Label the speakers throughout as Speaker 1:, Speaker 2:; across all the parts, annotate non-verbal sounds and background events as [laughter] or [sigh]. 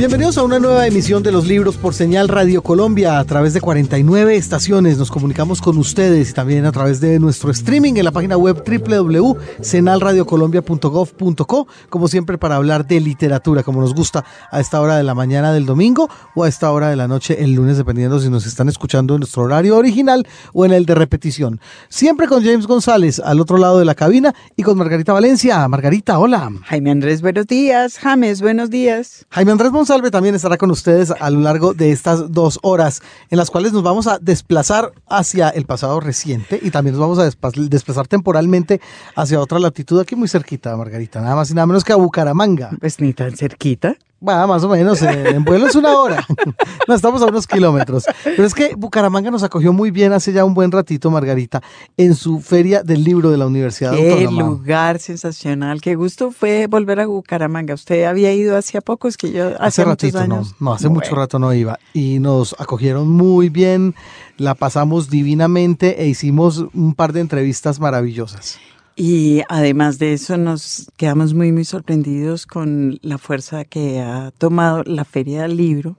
Speaker 1: Bienvenidos a una nueva emisión de los libros por señal Radio Colombia a través de 49 estaciones. Nos comunicamos con ustedes y también a través de nuestro streaming en la página web www.senalradiocolombia.gov.co, como siempre para hablar de literatura, como nos gusta a esta hora de la mañana del domingo o a esta hora de la noche el lunes, dependiendo si nos están escuchando en nuestro horario original o en el de repetición. Siempre con James González al otro lado de la cabina y con Margarita Valencia. Margarita, hola.
Speaker 2: Jaime Andrés, buenos días. James, buenos días.
Speaker 1: Jaime Andrés Salve también estará con ustedes a lo largo de estas dos horas, en las cuales nos vamos a desplazar hacia el pasado reciente y también nos vamos a desplazar temporalmente hacia otra latitud aquí muy cerquita, Margarita, nada más y nada menos que a Bucaramanga.
Speaker 2: Pues ni tan cerquita.
Speaker 1: Va, más o menos, en vuelo es una hora. [laughs] no, estamos a unos kilómetros. Pero es que Bucaramanga nos acogió muy bien hace ya un buen ratito, Margarita, en su feria del libro de la Universidad
Speaker 2: Qué lugar sensacional. Qué gusto fue volver a Bucaramanga. Usted había ido hace poco, es que yo hace, ratito,
Speaker 1: no, no, hace mucho rato no iba. Y nos acogieron muy bien, la pasamos divinamente e hicimos un par de entrevistas maravillosas.
Speaker 2: Y además de eso nos quedamos muy, muy sorprendidos con la fuerza que ha tomado la Feria del Libro,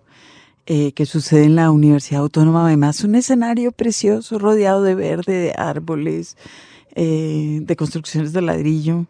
Speaker 2: eh, que sucede en la Universidad Autónoma. Además, un escenario precioso, rodeado de verde, de árboles, eh, de construcciones de ladrillo.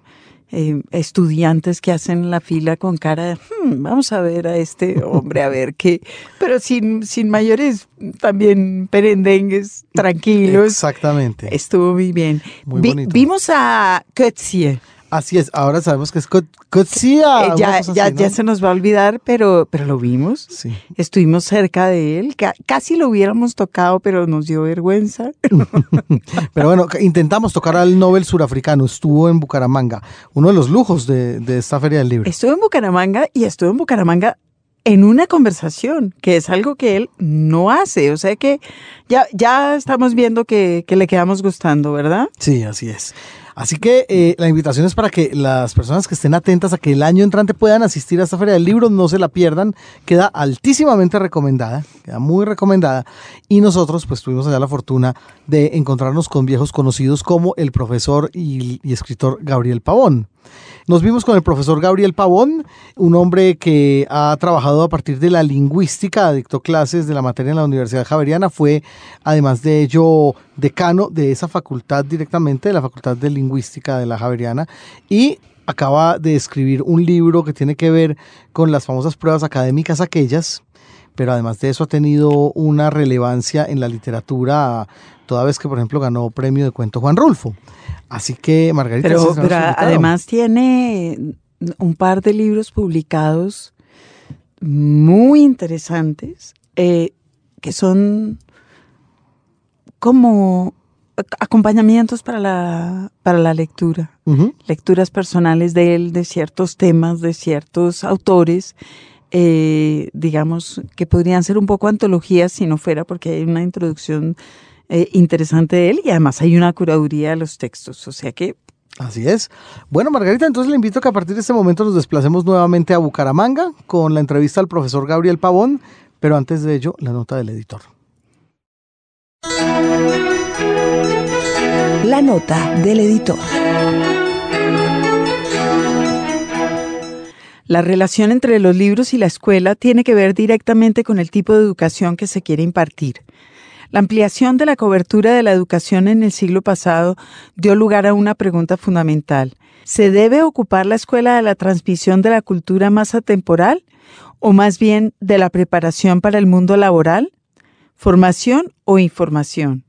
Speaker 2: Eh, estudiantes que hacen la fila con cara de, hmm, vamos a ver a este hombre, a ver qué, pero sin, sin mayores también perendengues, [laughs] tranquilos.
Speaker 1: Exactamente.
Speaker 2: Estuvo muy bien. vimos a Kötzie.
Speaker 1: Así es, ahora sabemos que es Coetzee.
Speaker 2: Eh, ya, ya, ya se nos va a olvidar, pero, pero lo vimos. Sí. Estuvimos cerca de él. Casi lo hubiéramos tocado, pero nos dio vergüenza. [laughs]
Speaker 1: pero bueno, intentamos tocar al Nobel surafricano. Estuvo en Bucaramanga. Uno de los lujos de, de esta Feria del Libro.
Speaker 2: Estuvo en Bucaramanga y estuvo en Bucaramanga en una conversación, que es algo que él no hace. O sea que ya, ya estamos viendo que, que le quedamos gustando, ¿verdad?
Speaker 1: Sí, así es. Así que eh, la invitación es para que las personas que estén atentas a que el año entrante puedan asistir a esta feria del libro, no se la pierdan, queda altísimamente recomendada, queda muy recomendada. Y nosotros pues tuvimos allá la fortuna de encontrarnos con viejos conocidos como el profesor y, y escritor Gabriel Pavón. Nos vimos con el profesor Gabriel Pavón, un hombre que ha trabajado a partir de la lingüística, dictó clases de la materia en la Universidad Javeriana, fue además de ello decano de esa facultad directamente, de la Facultad de Lingüística de la Javeriana, y acaba de escribir un libro que tiene que ver con las famosas pruebas académicas aquellas, pero además de eso ha tenido una relevancia en la literatura, toda vez que, por ejemplo, ganó premio de cuento Juan Rulfo. Así que, Margarita...
Speaker 2: Pero, además tiene un par de libros publicados muy interesantes, eh, que son como acompañamientos para la, para la lectura, lecturas personales de él, de ciertos temas, de ciertos autores, eh, digamos, que podrían ser un poco antologías si no fuera porque hay una introducción eh, interesante de él y además hay una curaduría de los textos, o sea que...
Speaker 1: Así es. Bueno, Margarita, entonces le invito a que a partir de este momento nos desplacemos nuevamente a Bucaramanga con la entrevista al profesor Gabriel Pavón, pero antes de ello, la nota del editor.
Speaker 3: La nota del editor.
Speaker 2: La relación entre los libros y la escuela tiene que ver directamente con el tipo de educación que se quiere impartir. La ampliación de la cobertura de la educación en el siglo pasado dio lugar a una pregunta fundamental. ¿Se debe ocupar la escuela de la transmisión de la cultura más atemporal o más bien de la preparación para el mundo laboral? ¿Formación o información?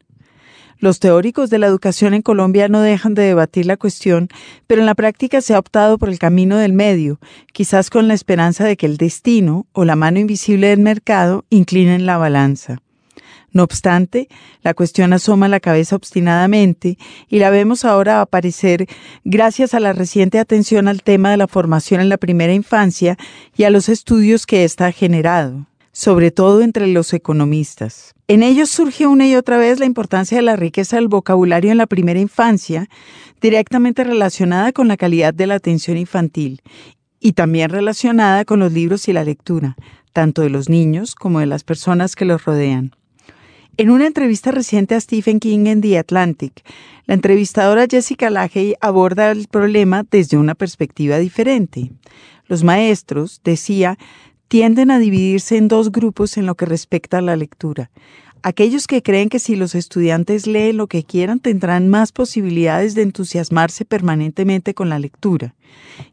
Speaker 2: Los teóricos de la educación en Colombia no dejan de debatir la cuestión, pero en la práctica se ha optado por el camino del medio, quizás con la esperanza de que el destino o la mano invisible del mercado inclinen la balanza. No obstante, la cuestión asoma la cabeza obstinadamente y la vemos ahora aparecer gracias a la reciente atención al tema de la formación en la primera infancia y a los estudios que ésta ha generado sobre todo entre los economistas. En ellos surge una y otra vez la importancia de la riqueza del vocabulario en la primera infancia, directamente relacionada con la calidad de la atención infantil y también relacionada con los libros y la lectura, tanto de los niños como de las personas que los rodean. En una entrevista reciente a Stephen King en The Atlantic, la entrevistadora Jessica Lahey aborda el problema desde una perspectiva diferente. Los maestros, decía, tienden a dividirse en dos grupos en lo que respecta a la lectura. Aquellos que creen que si los estudiantes leen lo que quieran tendrán más posibilidades de entusiasmarse permanentemente con la lectura.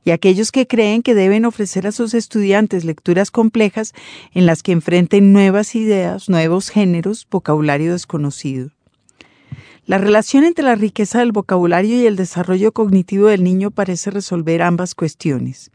Speaker 2: Y aquellos que creen que deben ofrecer a sus estudiantes lecturas complejas en las que enfrenten nuevas ideas, nuevos géneros, vocabulario desconocido. La relación entre la riqueza del vocabulario y el desarrollo cognitivo del niño parece resolver ambas cuestiones.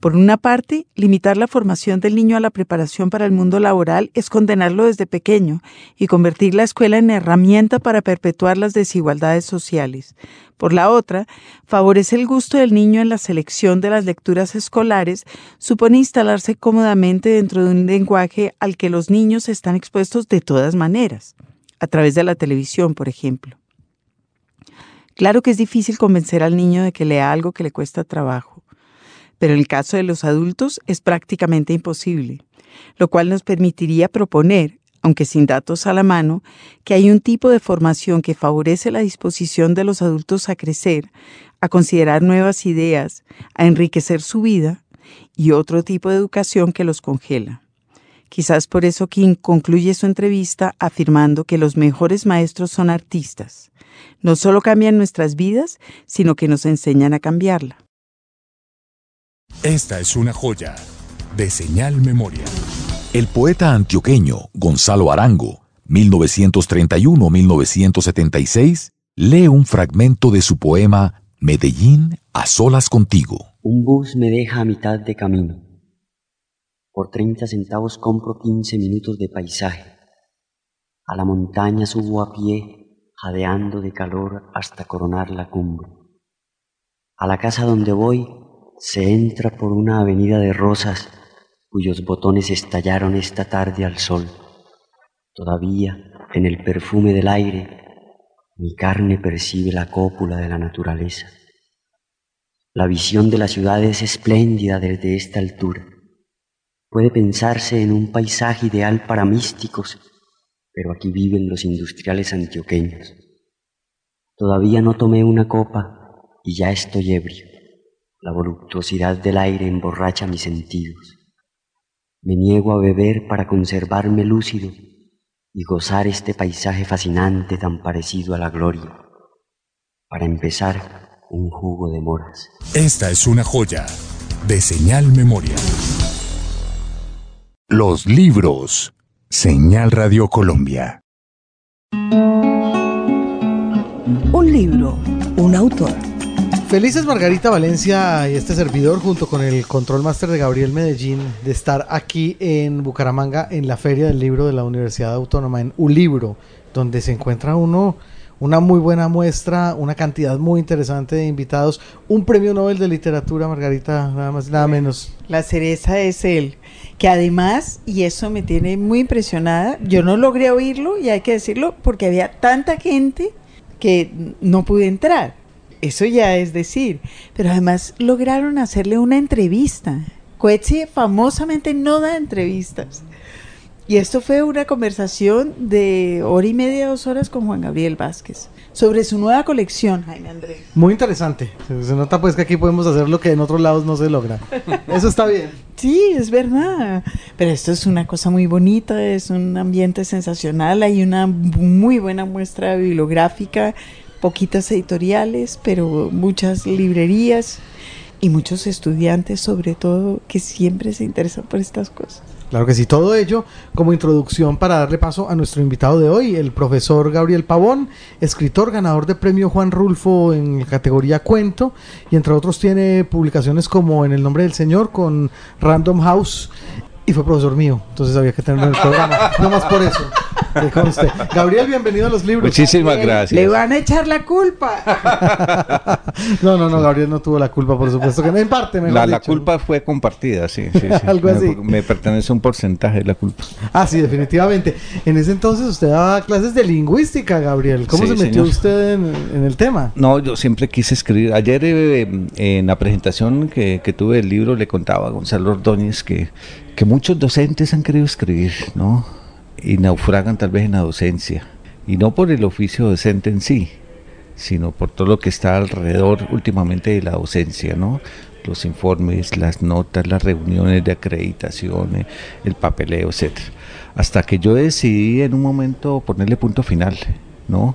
Speaker 2: Por una parte, limitar la formación del niño a la preparación para el mundo laboral es condenarlo desde pequeño y convertir la escuela en herramienta para perpetuar las desigualdades sociales. Por la otra, favorece el gusto del niño en la selección de las lecturas escolares, supone instalarse cómodamente dentro de un lenguaje al que los niños están expuestos de todas maneras, a través de la televisión, por ejemplo. Claro que es difícil convencer al niño de que lea algo que le cuesta trabajo pero en el caso de los adultos es prácticamente imposible, lo cual nos permitiría proponer, aunque sin datos a la mano, que hay un tipo de formación que favorece la disposición de los adultos a crecer, a considerar nuevas ideas, a enriquecer su vida, y otro tipo de educación que los congela. Quizás por eso King concluye su entrevista afirmando que los mejores maestros son artistas. No solo cambian nuestras vidas, sino que nos enseñan a cambiarla.
Speaker 3: Esta es una joya de señal memoria.
Speaker 4: El poeta antioqueño Gonzalo Arango, 1931-1976, lee un fragmento de su poema Medellín a solas contigo.
Speaker 5: Un bus me deja a mitad de camino. Por 30 centavos compro 15 minutos de paisaje. A la montaña subo a pie, jadeando de calor hasta coronar la cumbre. A la casa donde voy se entra por una avenida de rosas cuyos botones estallaron esta tarde al sol. Todavía, en el perfume del aire, mi carne percibe la cópula de la naturaleza. La visión de la ciudad es espléndida desde esta altura. Puede pensarse en un paisaje ideal para místicos, pero aquí viven los industriales antioqueños. Todavía no tomé una copa y ya estoy ebrio. La voluptuosidad del aire emborracha mis sentidos. Me niego a beber para conservarme lúcido y gozar este paisaje fascinante tan parecido a la gloria. Para empezar, un jugo de moras.
Speaker 3: Esta es una joya de señal memoria. Los libros. Señal Radio Colombia.
Speaker 6: Un libro, un autor.
Speaker 1: Felices Margarita Valencia y este servidor junto con el control máster de Gabriel Medellín de estar aquí en Bucaramanga en la Feria del Libro de la Universidad Autónoma en un libro donde se encuentra uno una muy buena muestra, una cantidad muy interesante de invitados, un premio Nobel de literatura, Margarita, nada más nada menos.
Speaker 2: La cereza es él, que además, y eso me tiene muy impresionada, yo no logré oírlo y hay que decirlo porque había tanta gente que no pude entrar. Eso ya es decir. Pero además lograron hacerle una entrevista. Coetzee famosamente no da entrevistas. Y esto fue una conversación de hora y media, dos horas con Juan Gabriel Vázquez sobre su nueva colección, Jaime Andrés.
Speaker 1: Muy interesante. Se, nota pues que aquí podemos hacer lo que en otros lados no se logra. Eso está bien.
Speaker 2: Sí, es verdad. Pero esto es una cosa muy bonita, es un ambiente sensacional, hay una muy buena muestra bibliográfica poquitas editoriales, pero muchas librerías y muchos estudiantes sobre todo que siempre se interesan por estas cosas.
Speaker 1: Claro que sí, todo ello como introducción para darle paso a nuestro invitado de hoy, el profesor Gabriel Pavón, escritor ganador de premio Juan Rulfo en la categoría cuento y entre otros tiene publicaciones como En el nombre del Señor con Random House y fue profesor mío, entonces había que tenerlo en el programa, [laughs] no más por eso. [laughs] Gabriel, bienvenido a los libros.
Speaker 7: Muchísimas gracias.
Speaker 2: Le van a echar la culpa. [laughs]
Speaker 1: no, no, no, Gabriel no tuvo la culpa, por supuesto que no, en parte.
Speaker 7: Me la, la culpa fue compartida, sí. sí, [laughs]
Speaker 1: Algo así.
Speaker 7: Me, pertenece un porcentaje de la culpa.
Speaker 1: Ah, sí, definitivamente. En ese entonces usted daba clases de lingüística, Gabriel. ¿Cómo se metió usted en, el tema?
Speaker 7: No, yo siempre quise escribir. Ayer eh, en la presentación que, que tuve del libro le contaba a Gonzalo Ordóñez que que muchos docentes han querido escribir, ¿no? Y naufragan tal vez en la docencia. Y no por el oficio docente en sí, sino por todo lo que está alrededor últimamente de la docencia, ¿no? Los informes, las notas, las reuniones de acreditación, eh, el papeleo, etcétera. Hasta que yo decidí en un momento ponerle punto final, ¿no?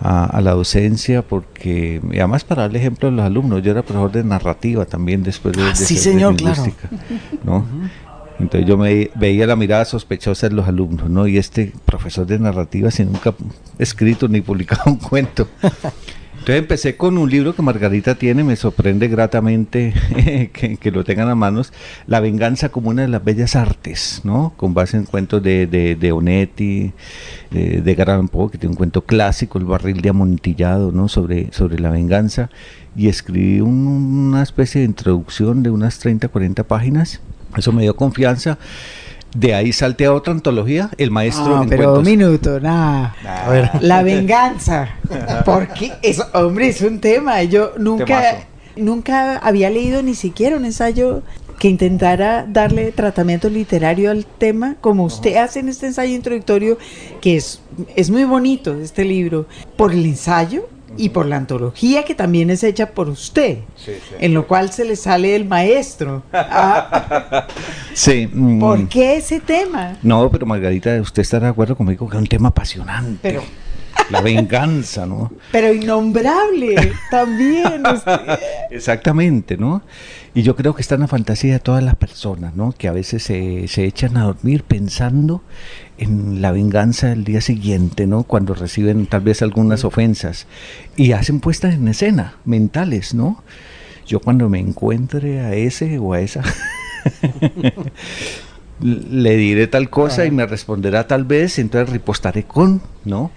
Speaker 7: A, a la docencia, porque, además para darle ejemplo a los alumnos, yo era profesor de narrativa también después de,
Speaker 1: Ah,
Speaker 7: de
Speaker 1: sí,
Speaker 7: de
Speaker 1: señor, claro.
Speaker 7: ¿no? Entonces yo me veía la mirada sospechosa de los alumnos, ¿no? Y este profesor de narrativa sin nunca escrito ni publicado un cuento. Entonces empecé con un libro que Margarita tiene, me sorprende gratamente [laughs] que, que lo tengan a manos, La venganza como una de las bellas artes, ¿no? Con base en cuentos de, de, de Onetti, de, de Garland Poe, que tiene un cuento clásico, El barril de amontillado, ¿no? Sobre, sobre la venganza. Y escribí un- una especie de introducción de unas 30, 40 páginas. Eso me dio confianza. De ahí salté a otra antología, El maestro
Speaker 2: No,
Speaker 7: en
Speaker 2: pero un minuto, nada.
Speaker 1: A ver.
Speaker 2: La venganza. [laughs] Porque es, hombre, es un tema. Yo nunca, nunca había leído ni siquiera un ensayo que intentara darle tratamiento literario al tema, como usted hace en este ensayo introductorio, que es, es muy bonito este libro, por el ensayo y por la antología que también es hecha por usted, en lo cual se le sale el maestro. Ah, [laughs]
Speaker 7: Sí. mm,
Speaker 2: ¿Por qué ese tema?
Speaker 7: No, pero Margarita, usted estará de acuerdo conmigo que es un tema apasionante.
Speaker 2: Pero
Speaker 7: La venganza, ¿no?
Speaker 2: Pero innombrable también. [laughs]
Speaker 7: Exactamente, ¿no? Y yo creo que está en la fantasía de todas las personas, ¿no? Que a veces se, se echan a dormir pensando en la venganza del día siguiente, ¿no? Cuando reciben tal vez algunas ofensas y hacen puestas en escena mentales, ¿no? Yo cuando me encuentre a ese o a esa, [laughs] le diré tal cosa y me responderá tal vez, entonces ripostaré con, ¿no?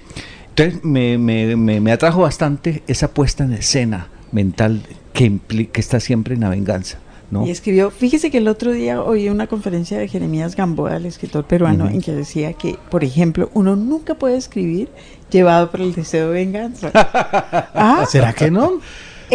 Speaker 7: Entonces me, me, me, me atrajo bastante esa puesta en escena mental que, que está siempre en la venganza, ¿no?
Speaker 2: Y escribió, fíjese que el otro día oí una conferencia de Jeremías Gamboa, el escritor peruano, en que decía que, por ejemplo, uno nunca puede escribir llevado por el deseo de venganza. [laughs] ah,
Speaker 1: ¿Será que no?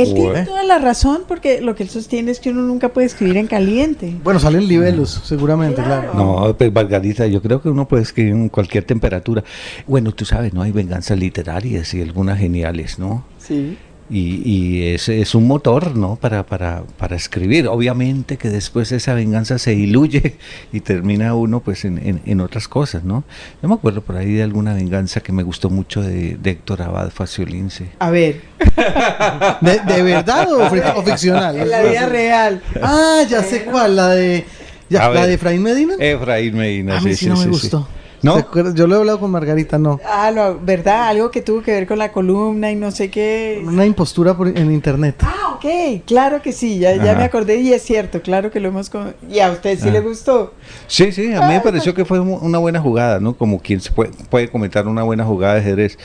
Speaker 2: Él tiene toda la razón porque lo que él sostiene es que uno nunca puede escribir en caliente.
Speaker 1: Bueno, salen libelos, seguramente, claro.
Speaker 7: No, pues Margarita, yo creo que uno puede escribir en cualquier temperatura. Bueno, tú sabes, ¿no? Hay venganzas literarias y algunas geniales, ¿no?
Speaker 2: Sí.
Speaker 7: Y, y es, es un motor, ¿no? Para, para, para escribir. Obviamente que después esa venganza se diluye [laughs] y termina uno pues en, en, en otras cosas, ¿no? Yo me acuerdo por ahí de alguna venganza que me gustó mucho de, de Héctor Abad Faciolince.
Speaker 2: A ver, [laughs]
Speaker 1: ¿De, de verdad o, ficcional?
Speaker 2: en la vida real.
Speaker 1: Ah, ya sé cuál, la de... ya, ¿La de Efraín Medina?
Speaker 7: Efraín Medina,
Speaker 1: a mí sí, no me gustó.
Speaker 7: ¿No?
Speaker 1: Yo lo he hablado con Margarita, no.
Speaker 2: Ah, lo- ¿verdad? Algo que tuvo que ver con la columna y no sé qué.
Speaker 1: Una impostura por, en internet.
Speaker 2: Ah, ok, claro que sí, ya, ya me acordé y es cierto, claro que lo hemos... con- ¿Y a usted sí
Speaker 7: Ah.
Speaker 2: le gustó?
Speaker 7: Sí, sí, a mí me pareció que fue una buena jugada, ¿no? Como quien se puede, puede comentar una buena jugada de ajedrez,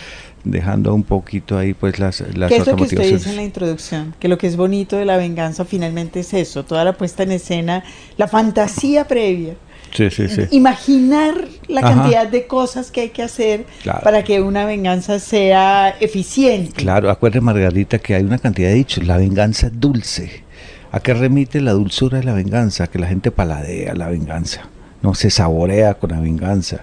Speaker 7: dejando un poquito ahí pues las, las
Speaker 2: ¿Qué es lo que usted dice en la introducción? Que lo que es bonito de la venganza finalmente es eso, toda la puesta en escena, la fantasía previa.
Speaker 7: Sí, sí, sí.
Speaker 2: Imaginar la
Speaker 7: Ajá.
Speaker 2: cantidad de cosas que hay que hacer
Speaker 7: Claro.
Speaker 2: para que una venganza sea eficiente.
Speaker 7: Claro, acuérdate Margarita que hay una cantidad de dichos, la venganza es dulce. ¿A qué remite la dulzura de la venganza? Que la gente paladea la venganza, no se saborea con la venganza.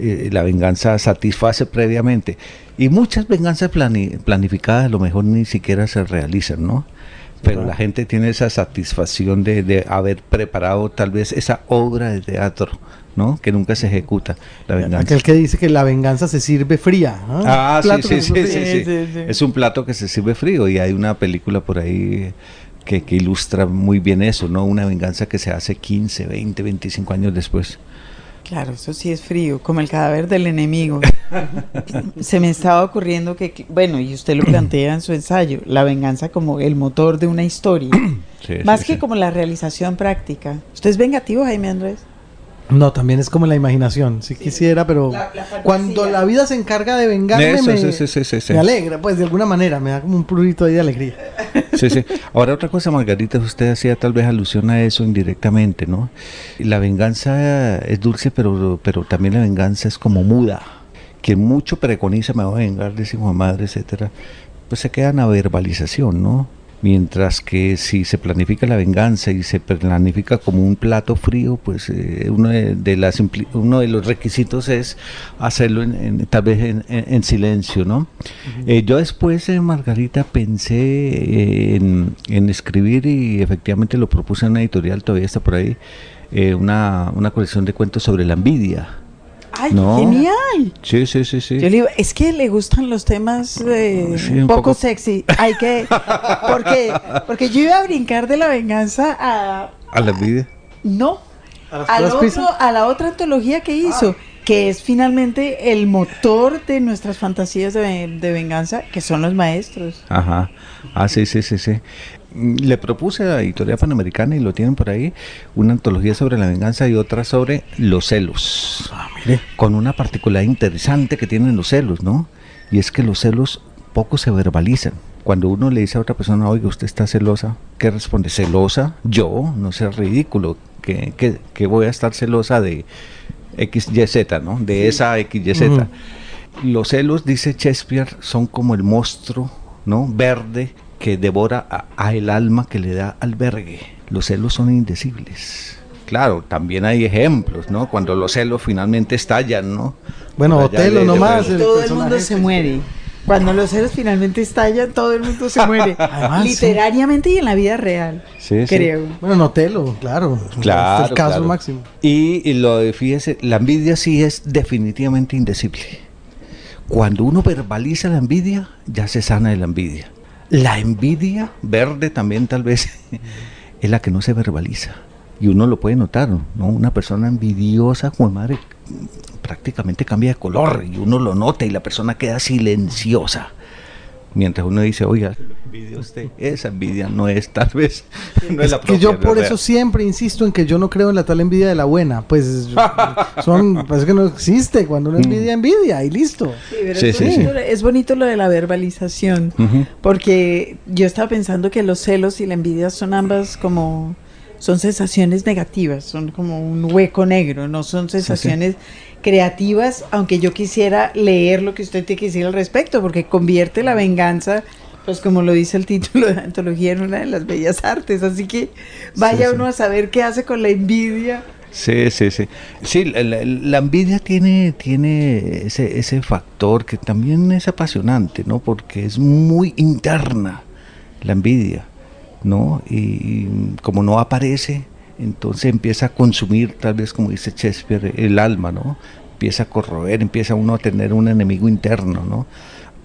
Speaker 7: Eh, la venganza satisface previamente. Y muchas venganzas plani- planificadas a lo mejor ni siquiera se realizan, ¿no? Pero la gente tiene esa satisfacción de, de haber preparado tal vez esa obra de teatro, ¿no? Que nunca se ejecuta, la venganza.
Speaker 1: Aquel que dice que la venganza se sirve fría.
Speaker 7: Ah, sí, sí, sí. sí, sí. Es un plato que se sirve frío y hay una película por ahí que, que ilustra muy bien eso, ¿no? Una venganza que se hace 15, 20, 25 años después.
Speaker 2: Claro, eso sí es frío, como el cadáver del enemigo. [laughs] Se me estaba ocurriendo que, bueno, y usted lo plantea en su ensayo, la venganza como el motor de una historia,
Speaker 7: Sí,
Speaker 2: más
Speaker 7: sí,
Speaker 2: que
Speaker 7: sí.
Speaker 2: como la realización práctica. ¿Usted es vengativo, Jaime Andrés?
Speaker 1: No, también es como la imaginación. Si quisiera, pero
Speaker 2: La- la fantasía.
Speaker 1: cuando la vida se encarga de vengarme,
Speaker 7: Eso,
Speaker 1: me,
Speaker 7: sí, sí, sí, sí, sí.
Speaker 1: me alegra, pues de alguna manera, me da como un prurito ahí de alegría. [laughs]
Speaker 7: Sí, sí. Ahora otra cosa, Margarita, usted hacía tal vez alusión a eso indirectamente, ¿no? La venganza es dulce, pero, pero también la venganza es como muda. Quien mucho preconiza me voy a vengar de su madre, etcétera, pues se queda en la verbalización, ¿no? Mientras que si se planifica la venganza y se planifica como un plato frío, pues eh, uno, de, de las uno de los requisitos es hacerlo en, en- tal vez en, en- en silencio, ¿no? Eh, yo después, eh, Margarita, pensé eh, en, en escribir y efectivamente lo propuse en una editorial, todavía está por ahí, eh, una, una colección de cuentos sobre la envidia.
Speaker 2: ¡Ay,
Speaker 7: No.
Speaker 2: genial!
Speaker 7: Sí, sí, sí, sí.
Speaker 2: Yo le digo, es que le gustan los temas eh,
Speaker 7: Sí, un
Speaker 2: poco,
Speaker 7: poco.
Speaker 2: sexy. Hay que. Porque, porque yo iba a brincar de la venganza a.
Speaker 7: A la envidia.
Speaker 2: No.
Speaker 1: ¿A las
Speaker 2: Al otro, a la otra antología que hizo, que es finalmente el motor de nuestras fantasías de venganza, que son los maestros.
Speaker 7: Ajá. Ah, sí, sí, sí, sí. Le propuse a la editorial panamericana y lo tienen por ahí, una antología sobre la venganza y otra sobre los celos. Con una particularidad interesante que tienen los celos, ¿no? Y es que los celos poco se verbalizan. Cuando uno le dice a otra persona, oiga, usted está celosa, ¿qué responde? ¿Celosa? Yo, no sé, ridículo. que, que, que voy a estar celosa de XYZ, ¿no? De esa XYZ.
Speaker 1: Ujú.
Speaker 7: Los celos, dice Shakespeare, son como el monstruo, ¿no? Verde que devora a, a el alma que le da albergue. Los celos son indecibles. Claro, también hay ejemplos, ¿no? Cuando los celos finalmente estallan, ¿no?
Speaker 1: Bueno, Otelo nomás. el
Speaker 2: todo el mundo se
Speaker 1: este.
Speaker 2: muere. Cuando los seres finalmente estallan, todo el mundo se muere. [laughs]
Speaker 1: Además, sí.
Speaker 2: Literariamente y en la vida real.
Speaker 7: Sí, sí.
Speaker 2: creo.
Speaker 1: Bueno, en Otelo, claro.
Speaker 7: Claro,
Speaker 1: Este es el caso
Speaker 7: claro.
Speaker 1: máximo.
Speaker 7: Y, y lo de, fíjese, la envidia sí es definitivamente indecible. Cuando uno verbaliza la envidia, ya se sana de la envidia. La envidia verde también tal vez [laughs] es la que no se verbaliza. Y uno lo puede notar, ¿no? Una persona envidiosa, Juan madre, prácticamente cambia de color y uno lo nota y la persona queda silenciosa. Mientras uno dice, oiga, envidia usted, esa envidia no es tal vez, no [laughs] es la
Speaker 1: que yo por eso siempre insisto en que yo no creo en la tal envidia de la buena. Pues [laughs] son, pues que no existe. Cuando uno envidia, envidia y listo.
Speaker 2: Sí, pero
Speaker 7: Sí,
Speaker 2: es,
Speaker 7: sí,
Speaker 2: bonito,
Speaker 7: sí.
Speaker 2: es bonito lo de la verbalización, porque yo estaba pensando que los celos y la envidia son ambas como, son sensaciones negativas, son como un hueco negro, no son sensaciones creativas, aunque yo quisiera leer lo que usted tiene que decir al respecto, porque convierte la venganza, pues como lo dice el título de la antología, en una de las bellas artes, así que vaya
Speaker 7: sí.
Speaker 2: uno a saber qué hace con la envidia.
Speaker 7: Sí, sí, sí. Sí, la, la- la envidia tiene, tiene ese, ese factor que también es apasionante, ¿no? Porque es muy interna la envidia, ¿no? Y, y como no aparece, entonces empieza a consumir, tal vez como dice Shakespeare, el alma, ¿no? Empieza a corroer, empieza uno a tener un enemigo interno, ¿no?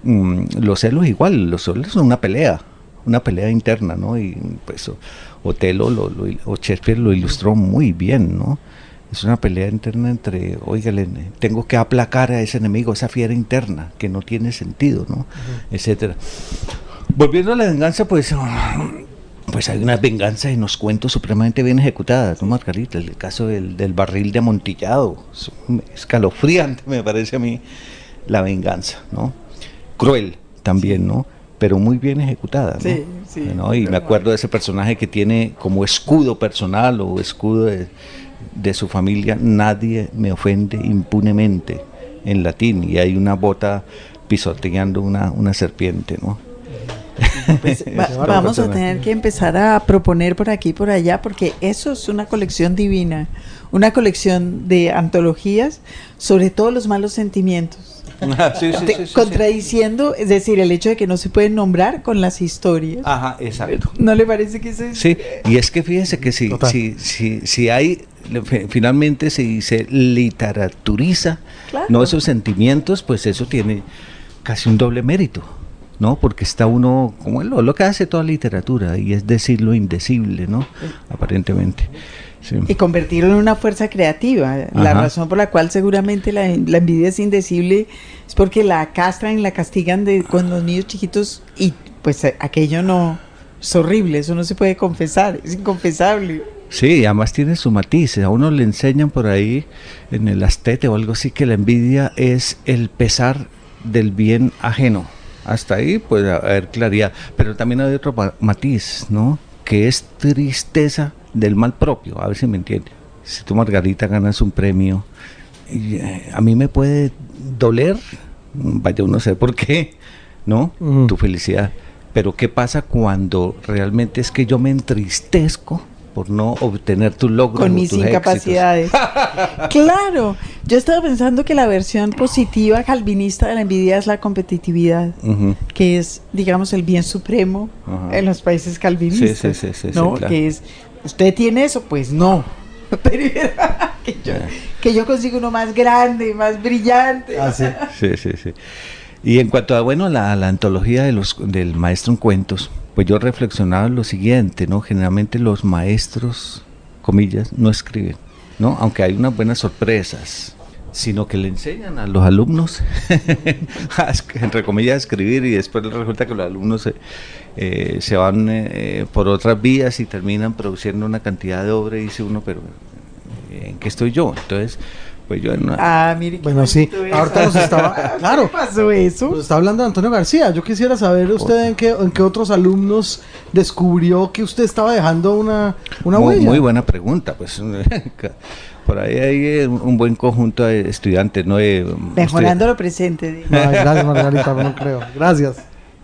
Speaker 7: Mm, los celos igual, los celos son una pelea, una pelea interna, ¿no? Y pues Otelo lo, lo- o Shakespeare lo ilustró muy bien, ¿no? Es una pelea interna entre, oígale, tengo que aplacar a ese enemigo, esa fiera interna, que no tiene sentido, ¿no? Etcétera. Volviendo a la venganza, pues, pues hay unas venganzas en los cuentos supremamente bien ejecutadas, ¿no, Margarita? El caso del, del barril de amontillado, es escalofriante me parece a mí la venganza, ¿no? Cruel también, ¿no? Pero muy bien ejecutada, ¿no?
Speaker 2: Sí, sí.
Speaker 7: ¿no? Y me acuerdo de ese personaje que tiene como escudo personal o escudo de, de su familia, nadie me ofende impunemente, en latín, y hay una bota pisoteando una, una serpiente, ¿no?
Speaker 2: Pues, [laughs] va- vamos a tener que empezar a proponer por aquí y por allá, porque eso es una colección divina, una colección de antologías sobre todos los malos sentimientos.
Speaker 7: Sí, sí,
Speaker 2: Te-
Speaker 7: sí, sí, sí.
Speaker 2: contradiciendo, es decir, el hecho de que no se pueden nombrar con las historias.
Speaker 7: Ajá, exacto.
Speaker 2: ¿No le parece que eso es?
Speaker 7: Sí, y es que fíjese que si, si, si, si hay, finalmente si se literaturiza
Speaker 2: Claro.
Speaker 7: ¿no? esos sentimientos, pues eso tiene casi un doble mérito, ¿no? Porque está uno, como lo, lo que hace toda literatura, y es decir lo indecible, ¿no? Aparentemente. Sí.
Speaker 2: Y convertirlo en una fuerza creativa. La razón por la cual seguramente la, la envidia es indecible es porque la castran y la castigan de, con los niños chiquitos y pues aquello no es horrible, eso no se puede confesar, es inconfesable.
Speaker 7: Sí, además tiene su matiz. A uno le enseñan por ahí en el astete o algo así que la envidia es el pesar del bien ajeno. Hasta ahí puede haber claridad. Pero también hay otro ma- matiz, ¿no? Que es tristeza del mal propio. A ver si me entiende. Si tú, Margarita, ganas un premio, y, eh, a mí me puede doler, vaya uno a saber por qué, ¿no?
Speaker 1: Ujú.
Speaker 7: Tu felicidad. Pero ¿qué pasa cuando realmente es que yo me entristezco por no obtener tu logro?
Speaker 2: Con mis
Speaker 7: tus
Speaker 2: incapacidades. [laughs] claro, yo estaba pensando que la versión positiva calvinista de la envidia es la competitividad, que es, digamos, el bien supremo en los países calvinistas.
Speaker 7: Sí, sí, sí,
Speaker 2: ¿no?
Speaker 7: claro.
Speaker 2: Que es, ¿usted tiene eso? Pues no. [laughs] Pero que, yo, que yo consigo uno más grande, más brillante.
Speaker 1: Ah, sí.
Speaker 7: Sí, sí, sí. Y en cuanto a bueno, la, la antología de los, del maestro en cuentos, pues yo reflexionaba lo siguiente, ¿no? Generalmente los maestros, comillas, no escriben, ¿no? Aunque hay unas buenas sorpresas, sino que le enseñan a los alumnos, [laughs] entre comillas, a escribir y después resulta que los alumnos se, eh, se van eh, por otras vías y terminan produciendo una cantidad de obra y dice uno, pero eh, ¿en qué estoy yo? Entonces, pues yo en una...
Speaker 2: Ah, mire. qué
Speaker 1: Bueno, sí.
Speaker 2: eso.
Speaker 1: Ahorita nos estaba. [laughs]
Speaker 2: ¿Qué
Speaker 1: Claro.
Speaker 2: pasó eso?
Speaker 1: Nos está hablando de Antonio García. Yo quisiera saber usted en qué, en qué otros alumnos descubrió que usted estaba dejando una, una
Speaker 7: muy,
Speaker 1: huella.
Speaker 7: muy buena pregunta, pues [laughs] por ahí hay un buen conjunto de estudiantes, ¿no? Eh,
Speaker 2: Mejorando lo presente. digo.
Speaker 1: Ay, gracias, Margarita, no creo. Gracias.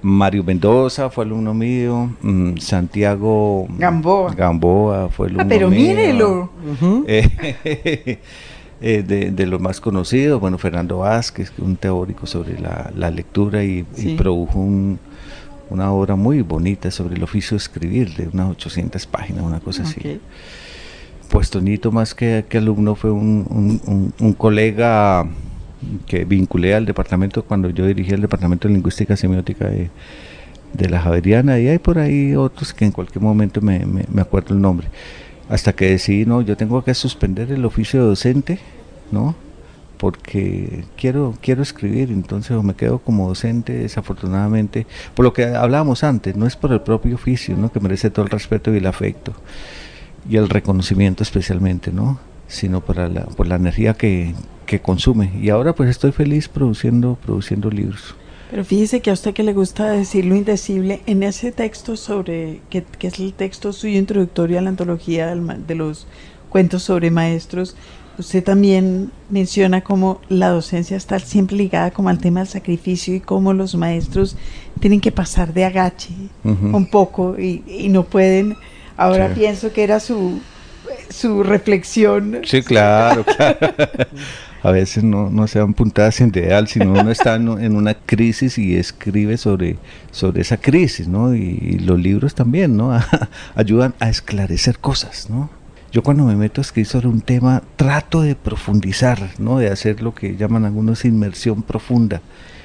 Speaker 7: Mario Mendoza fue alumno mío, mm, Santiago
Speaker 2: Gamboa.
Speaker 7: Gamboa fue alumno
Speaker 2: Ah, pero
Speaker 7: mío.
Speaker 2: mírelo.
Speaker 1: Ujú.
Speaker 7: Eh, [laughs] eh, de, de los más conocidos, bueno, Fernando Vázquez, un teórico sobre la, la lectura y, y
Speaker 2: Sí.
Speaker 7: produjo un- una obra muy bonita sobre el oficio de escribir, de unas 800 páginas, una cosa así.
Speaker 2: Ok.
Speaker 7: Pues Toñito más que, que alumno fue un, un- un- un colega que vinculé al departamento cuando yo dirigía el departamento de lingüística semiótica de, de la Javeriana y hay por ahí otros que en cualquier momento me, me- me acuerdo el nombre. Hasta que decidí, no, yo tengo que suspender el oficio de docente, ¿no? Porque quiero, quiero escribir, entonces me quedo como docente, desafortunadamente, por lo que hablábamos antes, no es por el propio oficio, ¿no? Que merece todo el respeto y el afecto y el reconocimiento especialmente, ¿no? Sino por la, por la energía que, que consume. Y ahora pues estoy feliz produciendo, produciendo libros.
Speaker 2: Pero fíjese que a usted que le gusta decir lo indecible, en ese texto sobre, que, que es el texto suyo introductorio a la antología del de los cuentos sobre maestros, usted también menciona cómo la docencia está siempre ligada como al tema del sacrificio y cómo los maestros tienen que pasar de agache un poco y, y no pueden. Ahora
Speaker 7: Sí.
Speaker 2: pienso que era su, su reflexión.
Speaker 7: Sí, claro, [laughs] claro. A veces no, no se dan puntadas sin ideal, sino uno [laughs] está en, en una crisis y escribe sobre, sobre esa crisis, ¿no? Y, y los libros también, ¿no? [laughs] Ayudan a esclarecer cosas, ¿no? Yo cuando me meto a escribir sobre un tema trato de profundizar, ¿no? De hacer lo que llaman algunos inmersión profunda,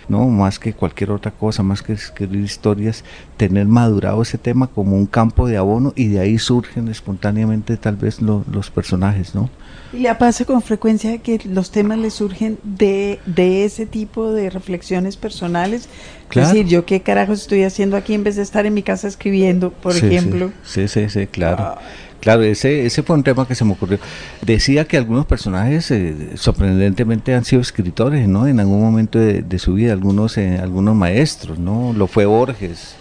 Speaker 7: ¿no? Más que cualquier otra cosa, más que escribir historias, tener madurado ese tema como un campo de abono y de ahí surgen espontáneamente tal vez lo- los personajes, ¿no?
Speaker 2: Y le pasa con frecuencia que los temas le surgen de, de ese tipo de reflexiones personales.
Speaker 7: Claro.
Speaker 2: Es decir, yo qué carajos estoy haciendo aquí en vez de estar en mi casa escribiendo, por
Speaker 7: Sí,
Speaker 2: ejemplo.
Speaker 7: Sí, sí, sí, claro. Claro, ese, ese fue un tema que se me ocurrió. Decía que algunos personajes eh, sorprendentemente han sido escritores, ¿no? En algún momento de, de su vida, algunos, eh, algunos maestros, ¿no? Lo fue Borges,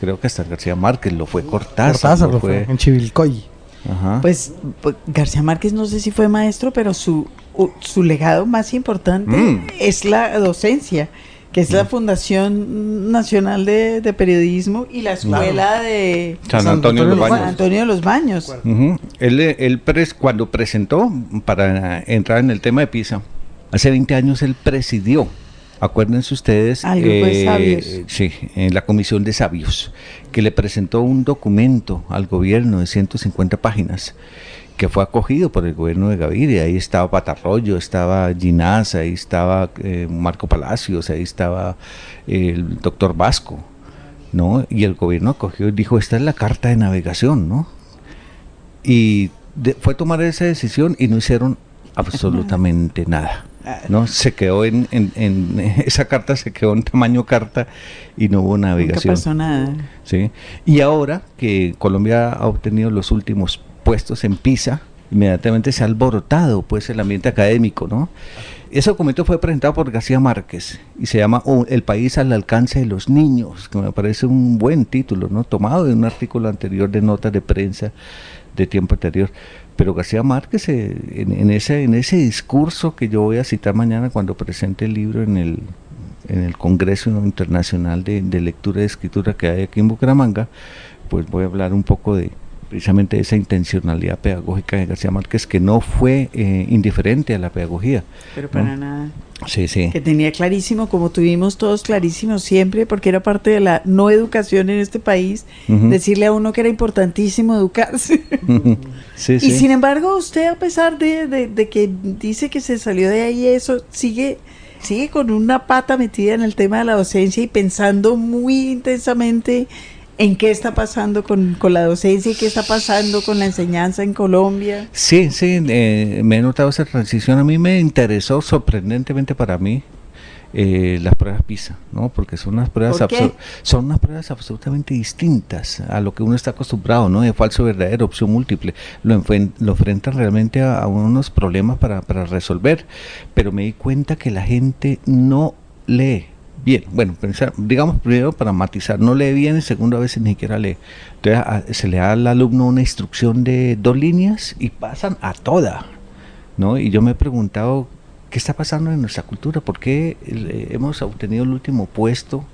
Speaker 7: creo que hasta García Márquez, lo fue Cortázar,
Speaker 1: Cortázar
Speaker 7: lo
Speaker 1: lo fue
Speaker 7: fue-
Speaker 1: en Chivilcoy.
Speaker 7: Ajá.
Speaker 2: Pues, pues, García Márquez no sé si fue maestro, pero su, su legado más importante
Speaker 7: Mm.
Speaker 2: es la docencia, que es la Fundación Nacional de, de Periodismo y la Escuela de
Speaker 7: San
Speaker 1: San
Speaker 7: Antonio de los
Speaker 1: Antonio de los
Speaker 2: Juan
Speaker 7: Baños.
Speaker 2: Antonio de los Baños.
Speaker 7: Él, eh, él pres- cuando presentó, para entrar en el tema de Pisa, hace 20 años él presidió, acuérdense ustedes,
Speaker 2: Al grupo de sabios.
Speaker 7: sí, en la comisión de sabios, que le presentó un documento al gobierno de 150 páginas que fue acogido por el gobierno de Gaviria. Ahí estaba Patarroyo, estaba Ginás, ahí estaba eh, Marco Palacios, ahí estaba eh, el doctor Vasco, ¿no? Y el gobierno acogió y dijo, esta es la carta de navegación, ¿no? Y de- fue tomar esa decisión y no hicieron absolutamente [laughs] nada. ¿no? Se quedó en, en- en- [laughs] esa carta se quedó en tamaño carta y no hubo
Speaker 2: Nunca
Speaker 7: navegación.
Speaker 2: pasó nada.
Speaker 7: ¿sí? Y ahora que Colombia ha obtenido los últimos puestos en PISA, inmediatamente se ha alborotado pues el ambiente académico, ¿no? Ese documento fue presentado por García Márquez y se llama Oh, El país al alcance de los niños, que me parece un buen título, ¿no? Tomado de un artículo anterior de notas de prensa de tiempo anterior. Pero García Márquez, eh, en, en ese, en ese discurso que yo voy a citar mañana cuando presente el libro en el, en el Congreso Internacional de, de Lectura y Escritura que hay aquí en Bucaramanga, pues voy a hablar un poco de, precisamente esa intencionalidad pedagógica de García Márquez que no fue eh, indiferente a la pedagogía.
Speaker 2: Pero para nada.
Speaker 7: Sí, sí.
Speaker 2: Que tenía clarísimo, como tuvimos todos clarísimo siempre, porque era parte de la no educación en este país, decirle a uno que era importantísimo educarse.
Speaker 7: sí,
Speaker 2: y sin embargo, usted a pesar de, de, que dice que se salió de ahí, eso sigue sigue con una pata metida en el tema de la docencia y pensando muy intensamente en qué está pasando con, la docencia y qué está pasando con la enseñanza en Colombia.
Speaker 7: Sí, sí, eh, me he notado esa transición. A mí me interesó sorprendentemente para mí eh, las pruebas PISA, ¿no? Porque son unas pruebas son unas pruebas absolutamente distintas a lo que uno está acostumbrado, ¿no? De falso verdadero, opción múltiple, lo, enfrentan realmente a, unos problemas para, para resolver, pero me di cuenta que la gente no lee bien. Bueno, digamos primero para matizar, no lee bien y segundo a veces ni siquiera lee. Entonces se le da al alumno una instrucción de dos líneas y pasan a toda. ¿no? Y yo me he preguntado qué está pasando en nuestra cultura, por qué eh, hemos obtenido el último puesto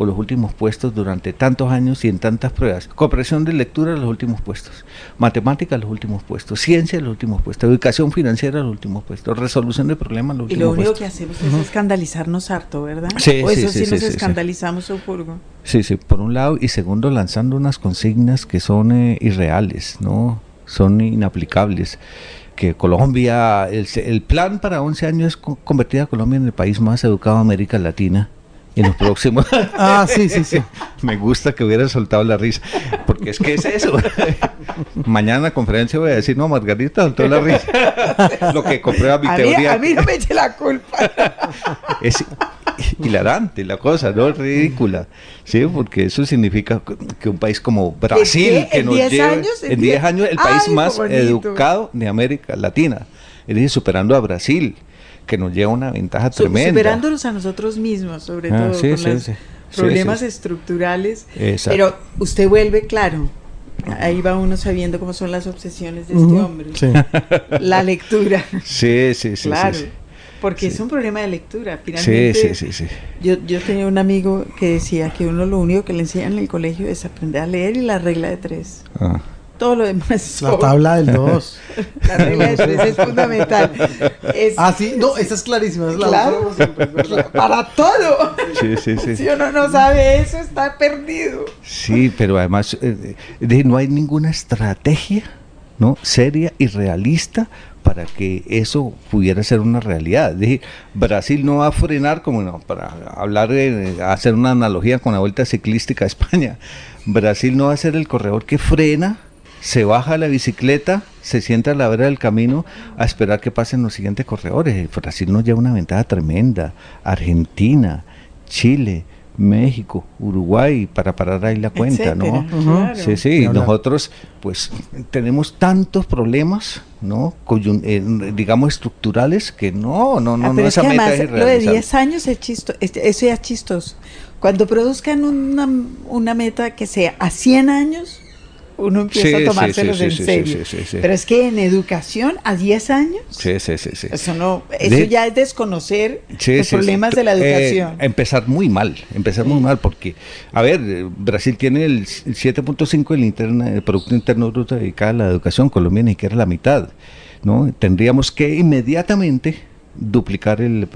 Speaker 7: o los últimos puestos durante tantos años y en tantas pruebas. Comprensión de lectura, los últimos puestos. Matemática, los últimos puestos. Ciencia, los últimos puestos. Educación financiera, los últimos puestos. Resolución de problemas, los últimos puestos.
Speaker 2: Y lo único que hacemos es escandalizarnos harto, ¿verdad? Sí, o eso sí, nos escandalizamos un furgo.
Speaker 7: Sí, sí, por un lado. Y segundo, lanzando unas consignas que son eh, irreales, ¿no? Son inaplicables que Colombia, el, el, plan para 11 años es convertir a Colombia en el país más educado de América Latina en los próximos. [laughs]
Speaker 1: ah, sí, sí, sí.
Speaker 7: Me gusta que hubiera soltado la risa, porque es que es eso. [laughs] Mañana en la conferencia voy a decir, no, Margarita soltó la risa. [laughs] Lo que comprueba mi teoría.
Speaker 2: a mí no me eche la culpa.
Speaker 7: es hilarante la cosa, ¿no? Ridícula. Sí, porque eso significa que un país como Brasil, que nos lleva en 10 años, el país más educado de América Latina, es decir, superando a Brasil que nos lleva una ventaja tremenda.
Speaker 2: Superándonos a nosotros mismos, sobre ah, todo, con los problemas estructurales. Pero usted vuelve, claro, ahí va uno sabiendo cómo son las obsesiones de este hombre. [laughs] La lectura.
Speaker 7: Sí, sí, sí.
Speaker 2: Claro. Porque es un problema de lectura. Finalmente, sí, sí, sí, Yo, yo tenía un amigo que decía que uno lo único que le enseñan en el colegio es aprender a leer y la regla de tres. Ah todo lo demás.
Speaker 1: La tabla del 2. [laughs]
Speaker 2: la regla de tres es fundamental.
Speaker 1: ah, sí, no, esa es clarísima. Es la
Speaker 2: claro, para todo. Sí, sí, sí. Si uno no sabe eso, está perdido.
Speaker 7: Sí, pero además eh, no hay ninguna estrategia ¿no? seria y realista para que eso pudiera ser una realidad. Es Brasil no va a frenar, como no, para hablar de hacer una analogía con la vuelta ciclística a España. Brasil no va a ser el corredor que frena se baja la bicicleta, se sienta a la vera del camino a esperar que pasen los siguientes corredores. Brasil nos lleva una ventaja tremenda. Argentina, Chile, México, Uruguay, para parar ahí la cuenta, ¿no? Sí, sí, nosotros pues tenemos tantos problemas, ¿no? Eh, digamos estructurales que no, no, no, ah, no
Speaker 2: esa meta es Lo de 10 años es chistoso, eso ya es chistoso. Cuando produzcan una, una meta que sea a 100 años, uno empieza a tomárselos en serio. Pero es que en educación a 10 años, eso no, eso ya es desconocer los problemas de la eh, educación.
Speaker 7: empezar muy mal, empezar muy mal, porque, a ver, Brasil tiene el 7.5 del interna, Producto Interno Bruto dedicado a la educación, Colombia ni que era la mitad. ¿no? Tendríamos que inmediatamente duplicar el,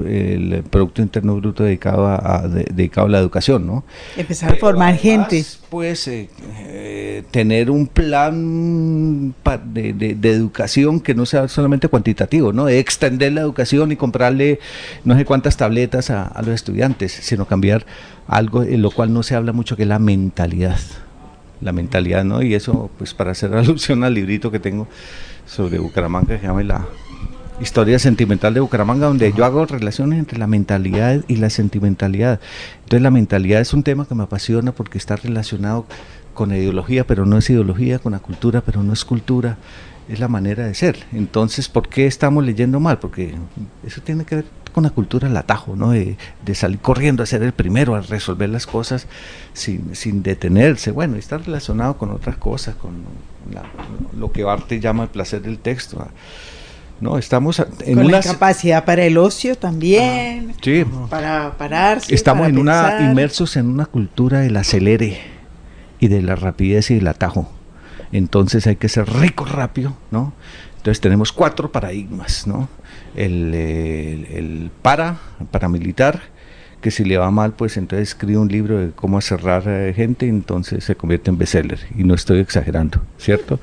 Speaker 7: Producto Interno Bruto dedicado a, dedicado a la educación, ¿no?
Speaker 2: Empezar a formar gente.
Speaker 7: Pues eh, eh, tener un plan de, educación que no sea solamente cuantitativo, ¿no? De extender la educación y comprarle no sé cuántas tabletas a, a los estudiantes, sino cambiar algo en lo cual no se habla mucho, que es la mentalidad. La mentalidad, ¿no? Y eso, pues para hacer [laughs] alusión al librito que tengo sobre Bucaramanga, que se llama La Historia Sentimental de Bucaramanga, donde yo hago relaciones entre la mentalidad y la sentimentalidad. Entonces la mentalidad es un tema que me apasiona porque está relacionado con la ideología, pero no es ideología, con la cultura, pero no es cultura, es la manera de ser. Entonces, ¿por qué estamos leyendo mal? Porque eso tiene que ver con la cultura el atajo, ¿no? De, salir corriendo a ser el primero, a resolver las cosas sin, sin detenerse. Bueno, está relacionado con otras cosas, con lo que Arte llama el placer del texto No, estamos a- en
Speaker 2: Con
Speaker 7: una
Speaker 2: la capacidad para el ocio también,
Speaker 7: sí,
Speaker 2: para pararse.
Speaker 7: estamos
Speaker 2: para
Speaker 7: en una inmersos en una cultura del acelere y de la rapidez y del atajo. Entonces hay que ser rico rápido, ¿no? Entonces tenemos cuatro paradigmas, ¿no? El, el- el para, paramilitar, que si le va mal, pues entonces escribe un libro de cómo cerrar gente, entonces se convierte en bestseller. Y no estoy exagerando, ¿cierto?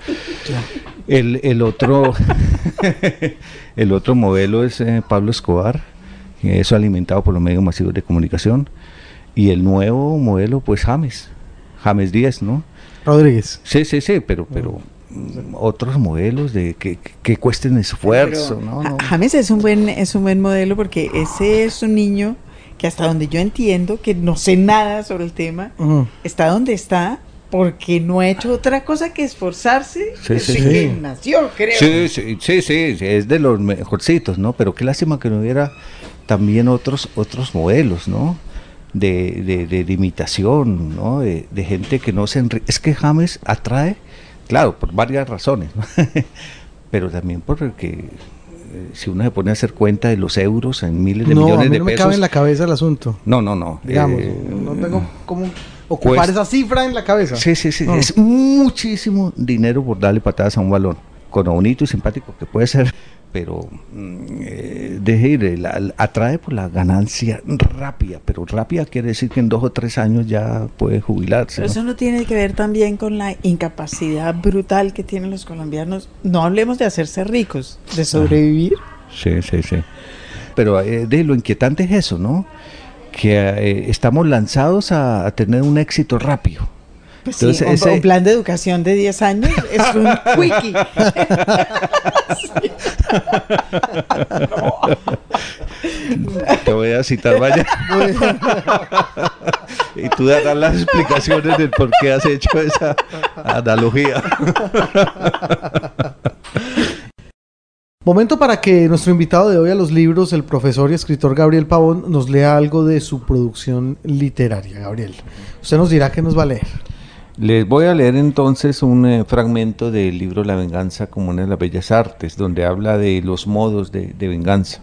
Speaker 7: [laughs] El, el otro [laughs] el otro modelo es eh, Pablo Escobar, que eso alimentado por los medios masivos de comunicación. Y el nuevo modelo, pues James, James Díaz, ¿no?
Speaker 1: Rodríguez.
Speaker 7: Sí, sí, sí, pero, pero mm, otros modelos de que, que- cuesten esfuerzo,
Speaker 2: Pero
Speaker 7: ¿no?
Speaker 2: Ja-
Speaker 7: no.
Speaker 2: James es un buen es un buen modelo porque ese es un niño que hasta donde yo entiendo que no sé nada sobre el tema está donde está porque no ha hecho otra cosa que esforzarse
Speaker 7: Sí,
Speaker 2: desde
Speaker 7: sí, sí.
Speaker 2: que nació, creo.
Speaker 7: Sí, sí, sí, sí, sí, es de los mejorcitos, ¿no? Pero qué lástima que no hubiera también otros otros modelos, ¿no? De, de, de- de imitación, ¿no? De, de gente que no se enri- Es que James atrae, claro, por varias razones, ¿no? [laughs] pero también porque eh, si uno se pone a hacer cuenta de los euros en miles de
Speaker 1: No, a
Speaker 7: millones
Speaker 1: mí
Speaker 7: de
Speaker 1: no me
Speaker 7: pesos.
Speaker 1: cabe en la cabeza el asunto.
Speaker 7: No, no, no.
Speaker 1: Digamos,
Speaker 7: eh,
Speaker 1: no tengo cómo ocupar
Speaker 7: pues-
Speaker 1: esa cifra en la cabeza.
Speaker 7: Sí, sí, sí.
Speaker 1: No.
Speaker 7: Es muchísimo dinero por darle patadas a un balón. Con lo bonito y simpático que puede ser, pero mm, eh, deje ir, la- la- atrae por la ganancia rápida. Pero rápida quiere decir que en dos o tres años ya puede jubilarse.
Speaker 2: Pero
Speaker 7: ¿no?
Speaker 2: eso no tiene que ver también con la incapacidad brutal que tienen los colombianos. No hablemos de hacerse ricos, de sobrevivir.
Speaker 7: Sí, sí, sí. Pero eh, de lo inquietante es eso, ¿no? Que eh, estamos lanzados a, a tener un éxito rápido.
Speaker 2: Pues
Speaker 7: Entonces,
Speaker 2: un,
Speaker 7: ese-
Speaker 2: un plan de educación de 10 años es un [laughs] quickie.
Speaker 7: Te voy a citar, vaya. y tú darás las explicaciones del por qué has hecho esa analogía.
Speaker 1: Momento para que nuestro invitado de hoy a los libros, el profesor y escritor Gabriel Pavón, nos lea algo de su producción literaria. Gabriel, usted nos dirá qué nos va a leer.
Speaker 7: Les voy a leer entonces un eh, fragmento del libro La venganza como una de las bellas artes, donde habla de los modos de, de venganza.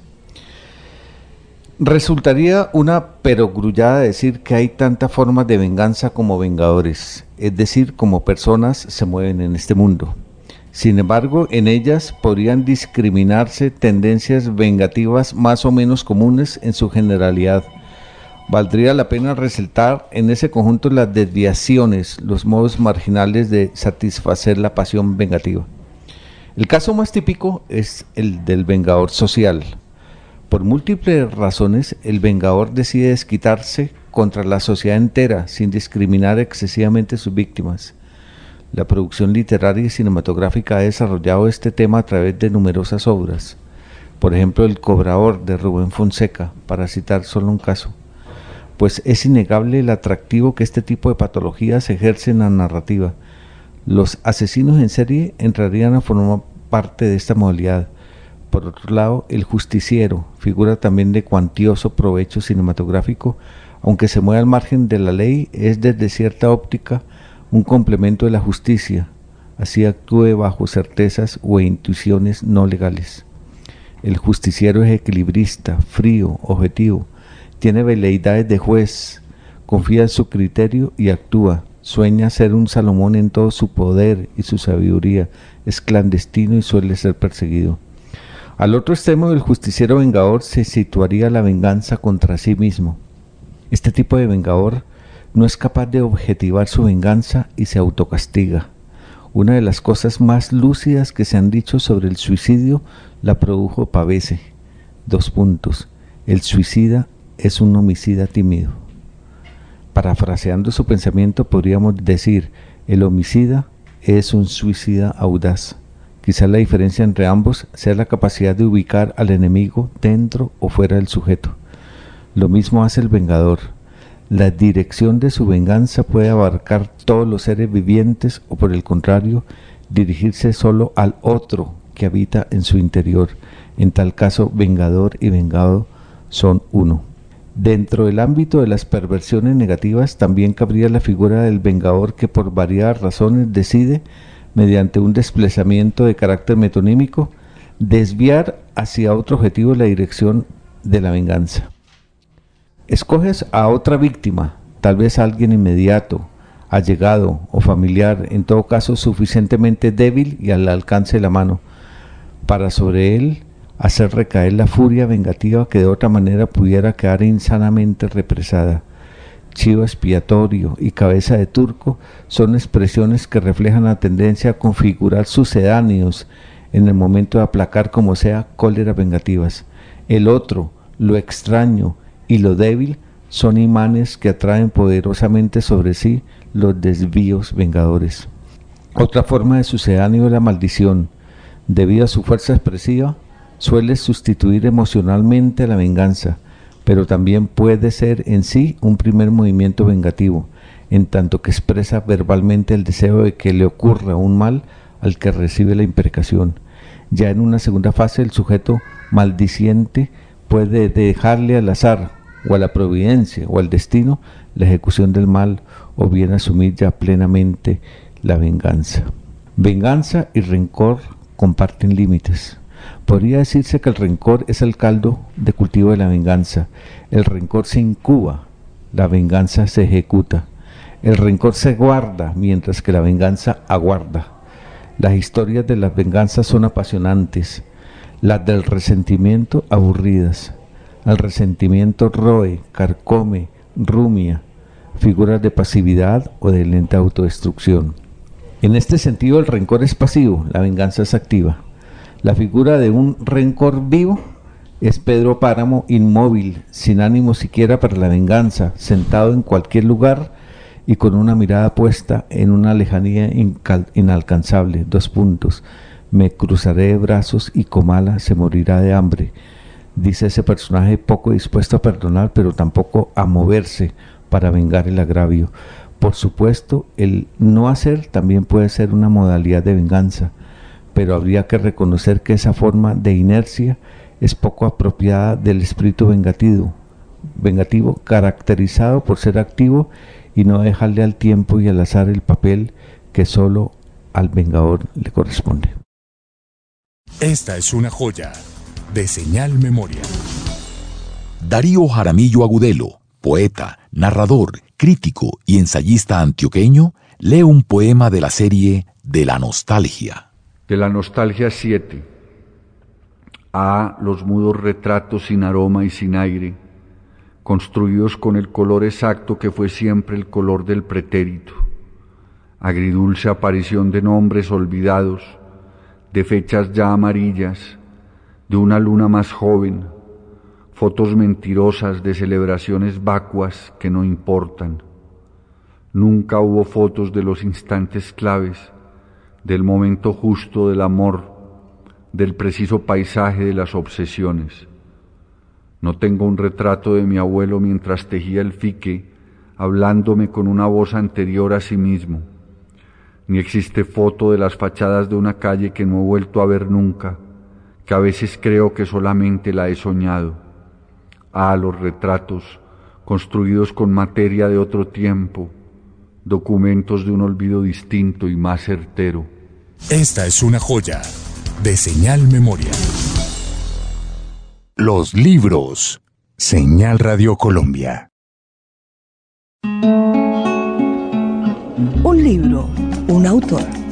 Speaker 7: Resultaría una perogrullada decir que hay tantas formas de venganza como vengadores, es decir, como personas se mueven en este mundo. Sin embargo, en ellas podrían discriminarse tendencias vengativas más o menos comunes en su generalidad. Valdría la pena resaltar en ese conjunto las desviaciones, los modos marginales de satisfacer la pasión vengativa. El caso más típico es el del vengador social. Por múltiples razones, el vengador decide desquitarse contra la sociedad entera sin discriminar excesivamente sus víctimas. La producción literaria y cinematográfica ha desarrollado este tema a través de numerosas obras. Por ejemplo, El Cobrador de Rubén Fonseca, para citar solo un caso. Pues es innegable el atractivo que este tipo de patologías ejerce en la narrativa. Los asesinos en serie entrarían a formar parte de esta modalidad. Por otro lado, el justiciero, figura también de cuantioso provecho cinematográfico, aunque se mueve al margen de la ley, es desde cierta óptica un complemento de la justicia, así actúe bajo certezas o intuiciones no legales. El justiciero es equilibrista, frío, objetivo, tiene veleidades de juez, confía en su criterio y actúa, sueña ser un Salomón en todo su poder y su sabiduría, es clandestino y suele ser perseguido. Al otro extremo del justiciero vengador se situaría la venganza contra sí mismo. Este tipo de vengador no es capaz de objetivar su venganza y se autocastiga. Una de las cosas más lúcidas que se han dicho sobre el suicidio la produjo Pavese. Dos puntos. El suicida es un homicida tímido. Parafraseando su pensamiento podríamos decir, el homicida es un suicida audaz. Quizá la diferencia entre ambos sea la capacidad de ubicar al enemigo dentro o fuera del sujeto. Lo mismo hace el vengador. La dirección de su venganza puede abarcar todos los seres vivientes o por el contrario, dirigirse solo al otro que habita en su interior. En tal caso, vengador y vengado son uno. Dentro del ámbito de las perversiones negativas también cabría la figura del vengador que por variadas razones decide, mediante un desplazamiento de carácter metonímico, desviar hacia otro objetivo la dirección de la venganza. Escoges a otra víctima, tal vez a alguien inmediato, allegado o familiar, en todo caso suficientemente débil y al alcance de la mano, para sobre él hacer recaer la furia vengativa que de otra manera pudiera quedar insanamente represada. Chivo expiatorio y cabeza de turco son expresiones que reflejan la tendencia a configurar sucedáneos en el momento de aplacar como sea cóleras vengativas. El otro, lo extraño y lo débil son imanes que atraen poderosamente sobre sí los desvíos vengadores. Otra forma de sucedáneo es la maldición. Debido a su fuerza expresiva, suele sustituir emocionalmente a la venganza, pero también puede ser en sí un primer movimiento vengativo, en tanto que expresa verbalmente el deseo de que le ocurra un mal al que recibe la imprecación. Ya en una segunda fase el sujeto maldiciente puede dejarle al azar o a la providencia o al destino la ejecución del mal o bien asumir ya plenamente la venganza. Venganza y rencor comparten límites. Podría decirse que el rencor es el caldo de cultivo de la venganza. El rencor se incuba, la venganza se ejecuta. El rencor se guarda mientras que la venganza aguarda. Las historias de las venganzas son apasionantes, las del resentimiento aburridas. El resentimiento roe, carcome, rumia, figuras de pasividad o de lenta autodestrucción. En este sentido el rencor es pasivo, la venganza es activa. La figura de un rencor vivo es Pedro Páramo inmóvil, sin ánimo siquiera para la venganza, sentado en cualquier lugar y con una mirada puesta en una lejanía inalcanzable. Dos puntos. Me cruzaré de brazos y Comala se morirá de hambre. Dice ese personaje poco dispuesto a perdonar, pero tampoco a moverse para vengar el agravio. Por supuesto, el no hacer también puede ser una modalidad de venganza pero habría que reconocer que esa forma de inercia es poco apropiada del espíritu vengativo, vengativo caracterizado por ser activo y no dejarle al tiempo y al azar el papel que solo al vengador le corresponde.
Speaker 3: Esta es una joya de señal memoria.
Speaker 4: Darío Jaramillo Agudelo, poeta, narrador, crítico y ensayista antioqueño, lee un poema de la serie De la Nostalgia
Speaker 8: de la nostalgia 7. A los mudos retratos sin aroma y sin aire, construidos con el color exacto que fue siempre el color del pretérito. Agridulce aparición de nombres olvidados, de fechas ya amarillas, de una luna más joven, fotos mentirosas de celebraciones vacuas que no importan. Nunca hubo fotos de los instantes claves del momento justo del amor, del preciso paisaje de las obsesiones. No tengo un retrato de mi abuelo mientras tejía el fique, hablándome con una voz anterior a sí mismo, ni existe foto de las fachadas de una calle que no he vuelto a ver nunca, que a veces creo que solamente la he soñado. Ah, los retratos, construidos con materia de otro tiempo, documentos de un olvido distinto y más certero.
Speaker 3: Esta es una joya de señal memoria. Los libros. Señal Radio Colombia.
Speaker 6: Un libro, un autor.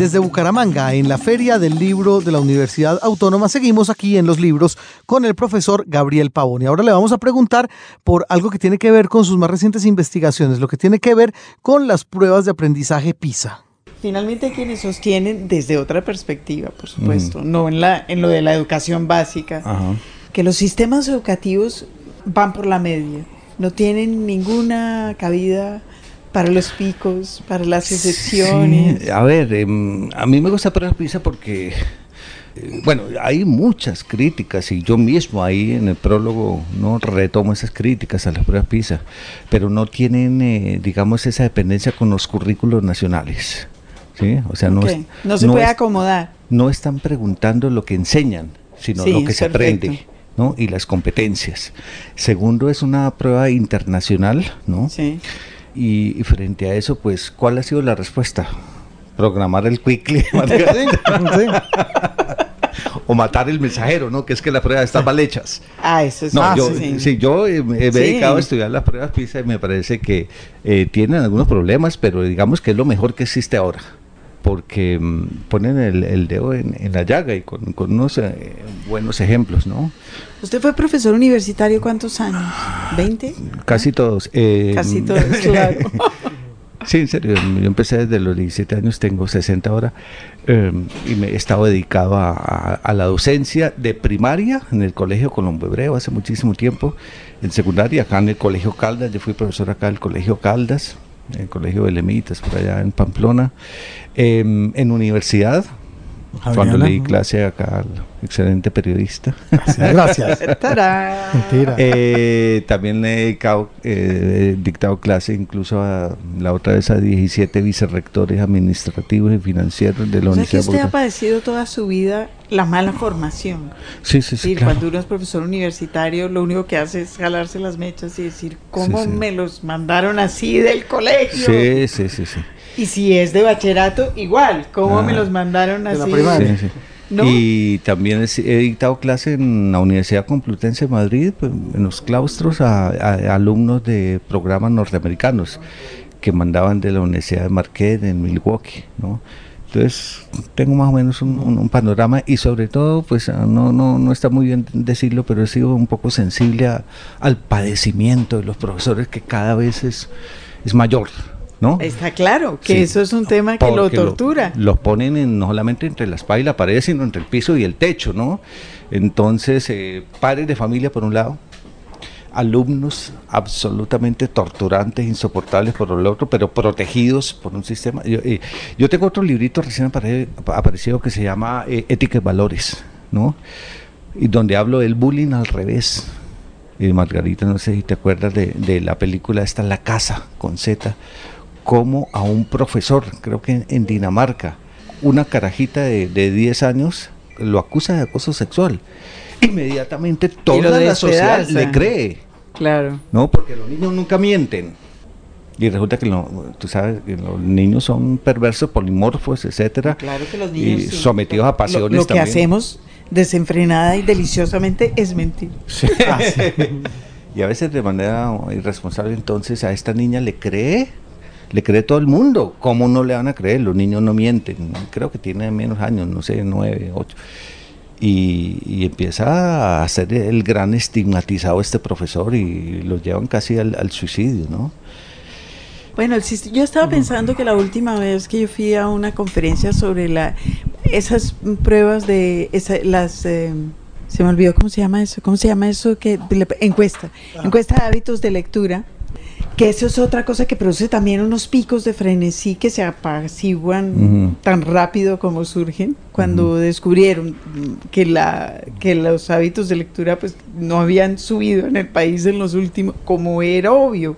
Speaker 1: Desde Bucaramanga, en la Feria del Libro de la Universidad Autónoma, seguimos aquí en los libros con el profesor Gabriel Pavón. Y ahora le vamos a preguntar por algo que tiene que ver con sus más recientes investigaciones, lo que tiene que ver con las pruebas de aprendizaje PISA.
Speaker 2: Finalmente quienes sostienen desde otra perspectiva, por supuesto, no en, la, en lo de la educación básica, que los sistemas educativos van por la media, no tienen ninguna cabida para los picos, para las excepciones.
Speaker 7: a ver, em, a mí me gusta poner PISA porque, eh, bueno, hay muchas críticas y yo mismo ahí en el prólogo no retomo esas críticas a las pruebas PISA, pero no tienen, eh, digamos, esa dependencia con los currículos nacionales. O sea, no,
Speaker 2: no se puede acomodar.
Speaker 7: No están preguntando lo que enseñan, sino lo que se aprende. ¿no? y las competencias. Segundo, es una prueba internacional, ¿no? Sí. Y, frente a eso, pues, ¿cuál ha sido la respuesta? Programar el quickly. [laughs] o matar el mensajero, ¿no? Que es que las pruebas están mal hechas.
Speaker 2: Ah, eso es
Speaker 7: No,
Speaker 2: ah,
Speaker 7: yo,
Speaker 2: sí.
Speaker 7: sí, yo eh, me he
Speaker 2: Sí.
Speaker 7: dedicado a estudiar las pruebas PISA y me parece que eh, tienen algunos problemas, pero digamos que es lo mejor que existe ahora. Porque mm, ponen el, el dedo en, en la llaga y con, con unos eh, buenos ejemplos, ¿no?
Speaker 2: ¿Usted fue profesor universitario cuántos años? ¿20?
Speaker 7: Casi todos. eh, [laughs]
Speaker 2: Casi todos, [laughs] claro.
Speaker 7: Sí, en serio, yo empecé desde los 17 años, tengo 60 ahora, eh, y me he estado dedicado a, a- a la docencia de primaria en el Colegio Colombo Hebreo hace muchísimo tiempo, en secundaria acá en el Colegio Caldas, yo fui profesor acá del Colegio Caldas, el Colegio de Lemitas, por allá en Pamplona, Em, en universidad, cuando
Speaker 1: Javeriana.
Speaker 7: leí clase acá al excelente periodista.
Speaker 1: Gracias. [laughs] Mentira.
Speaker 7: Eh, también he dedicado, eh, he dictado clase incluso a la otra vez a 17 vicerrectores administrativos y financieros de la
Speaker 2: O sea que
Speaker 7: Universidad
Speaker 2: usted ha padecido toda su vida la mala formación.
Speaker 7: Sí, sí, sí. claro.
Speaker 2: cuando uno es profesor universitario, lo único que hace es jalarse las mechas y decir, ¿cómo
Speaker 7: Sí, sí.
Speaker 2: me los mandaron así del colegio?
Speaker 7: Sí, sí, sí, sí.
Speaker 2: Y si es de bachillerato, igual, ¿cómo
Speaker 7: Ah.
Speaker 2: me los mandaron
Speaker 1: De la
Speaker 2: así?
Speaker 1: primaria.
Speaker 7: Sí, sí.
Speaker 2: ¿No?
Speaker 7: Y también he, dictado clase en la Universidad Complutense de Madrid, pues, en los claustros, a, alumnos de programas norteamericanos que mandaban de la Universidad de Marquette en Milwaukee, ¿no? Entonces, tengo más o menos un, un- un panorama y sobre todo, pues ah, no, no, no está muy bien decirlo, pero he sido un poco sensible a- al padecimiento de los profesores que cada vez es, es mayor, ¿no?
Speaker 2: Está claro que
Speaker 7: Sí.
Speaker 2: eso es un tema que lo tortura.
Speaker 7: los ponen en- no solamente entre la espalda y la pared, sino entre el piso y el techo, ¿no? Entonces, eh, padres de familia por un lado, alumnos absolutamente torturantes, insoportables por el otro, pero protegidos por un sistema. Yo, eh, yo tengo otro librito recién apare- aparecido que se llama eh, Ética y Valores, ¿no? Y donde hablo del bullying al revés. Y Margarita, no sé si te acuerdas de, de la película esta, La Casa, con Z, como a un profesor, creo que en, en Dinamarca, una carajita de, de 10 años lo acusa de acoso sexual. Inmediatamente toda la sociedad le cree,
Speaker 2: Claro.
Speaker 7: ¿no? Porque los niños nunca mienten. Y resulta que lo- tú sabes que los niños son perversos, polimorfos, etcétera,
Speaker 2: Claro que los
Speaker 7: y
Speaker 2: niños. sí.
Speaker 7: sometidos a
Speaker 2: Lo-
Speaker 7: pasiones
Speaker 2: Lo, que
Speaker 7: también.
Speaker 2: hacemos desenfrenada y deliciosamente es mentir.
Speaker 7: Sí. [laughs] [laughs] y a veces de manera irresponsable, entonces a esta niña le cree, le cree todo el mundo. ¿Cómo no le van a creer? Los niños no mienten. Creo que tiene menos años, no sé, nueve, ocho. Y, y empieza a ser el gran estigmatizado este profesor y lo llevan casi al, al suicidio, ¿no?
Speaker 2: Bueno, el yo estaba pensando que la última vez que yo fui a una conferencia sobre la esas pruebas de esa- las eh, se me olvidó cómo se llama eso, cómo se llama eso que encuesta, encuesta de hábitos de lectura, que eso es otra cosa que produce también unos picos de frenesí que se apaciguan tan rápido como surgen cuando descubrieron que la que los hábitos de lectura pues no habían subido en el país en los últimos como era obvio.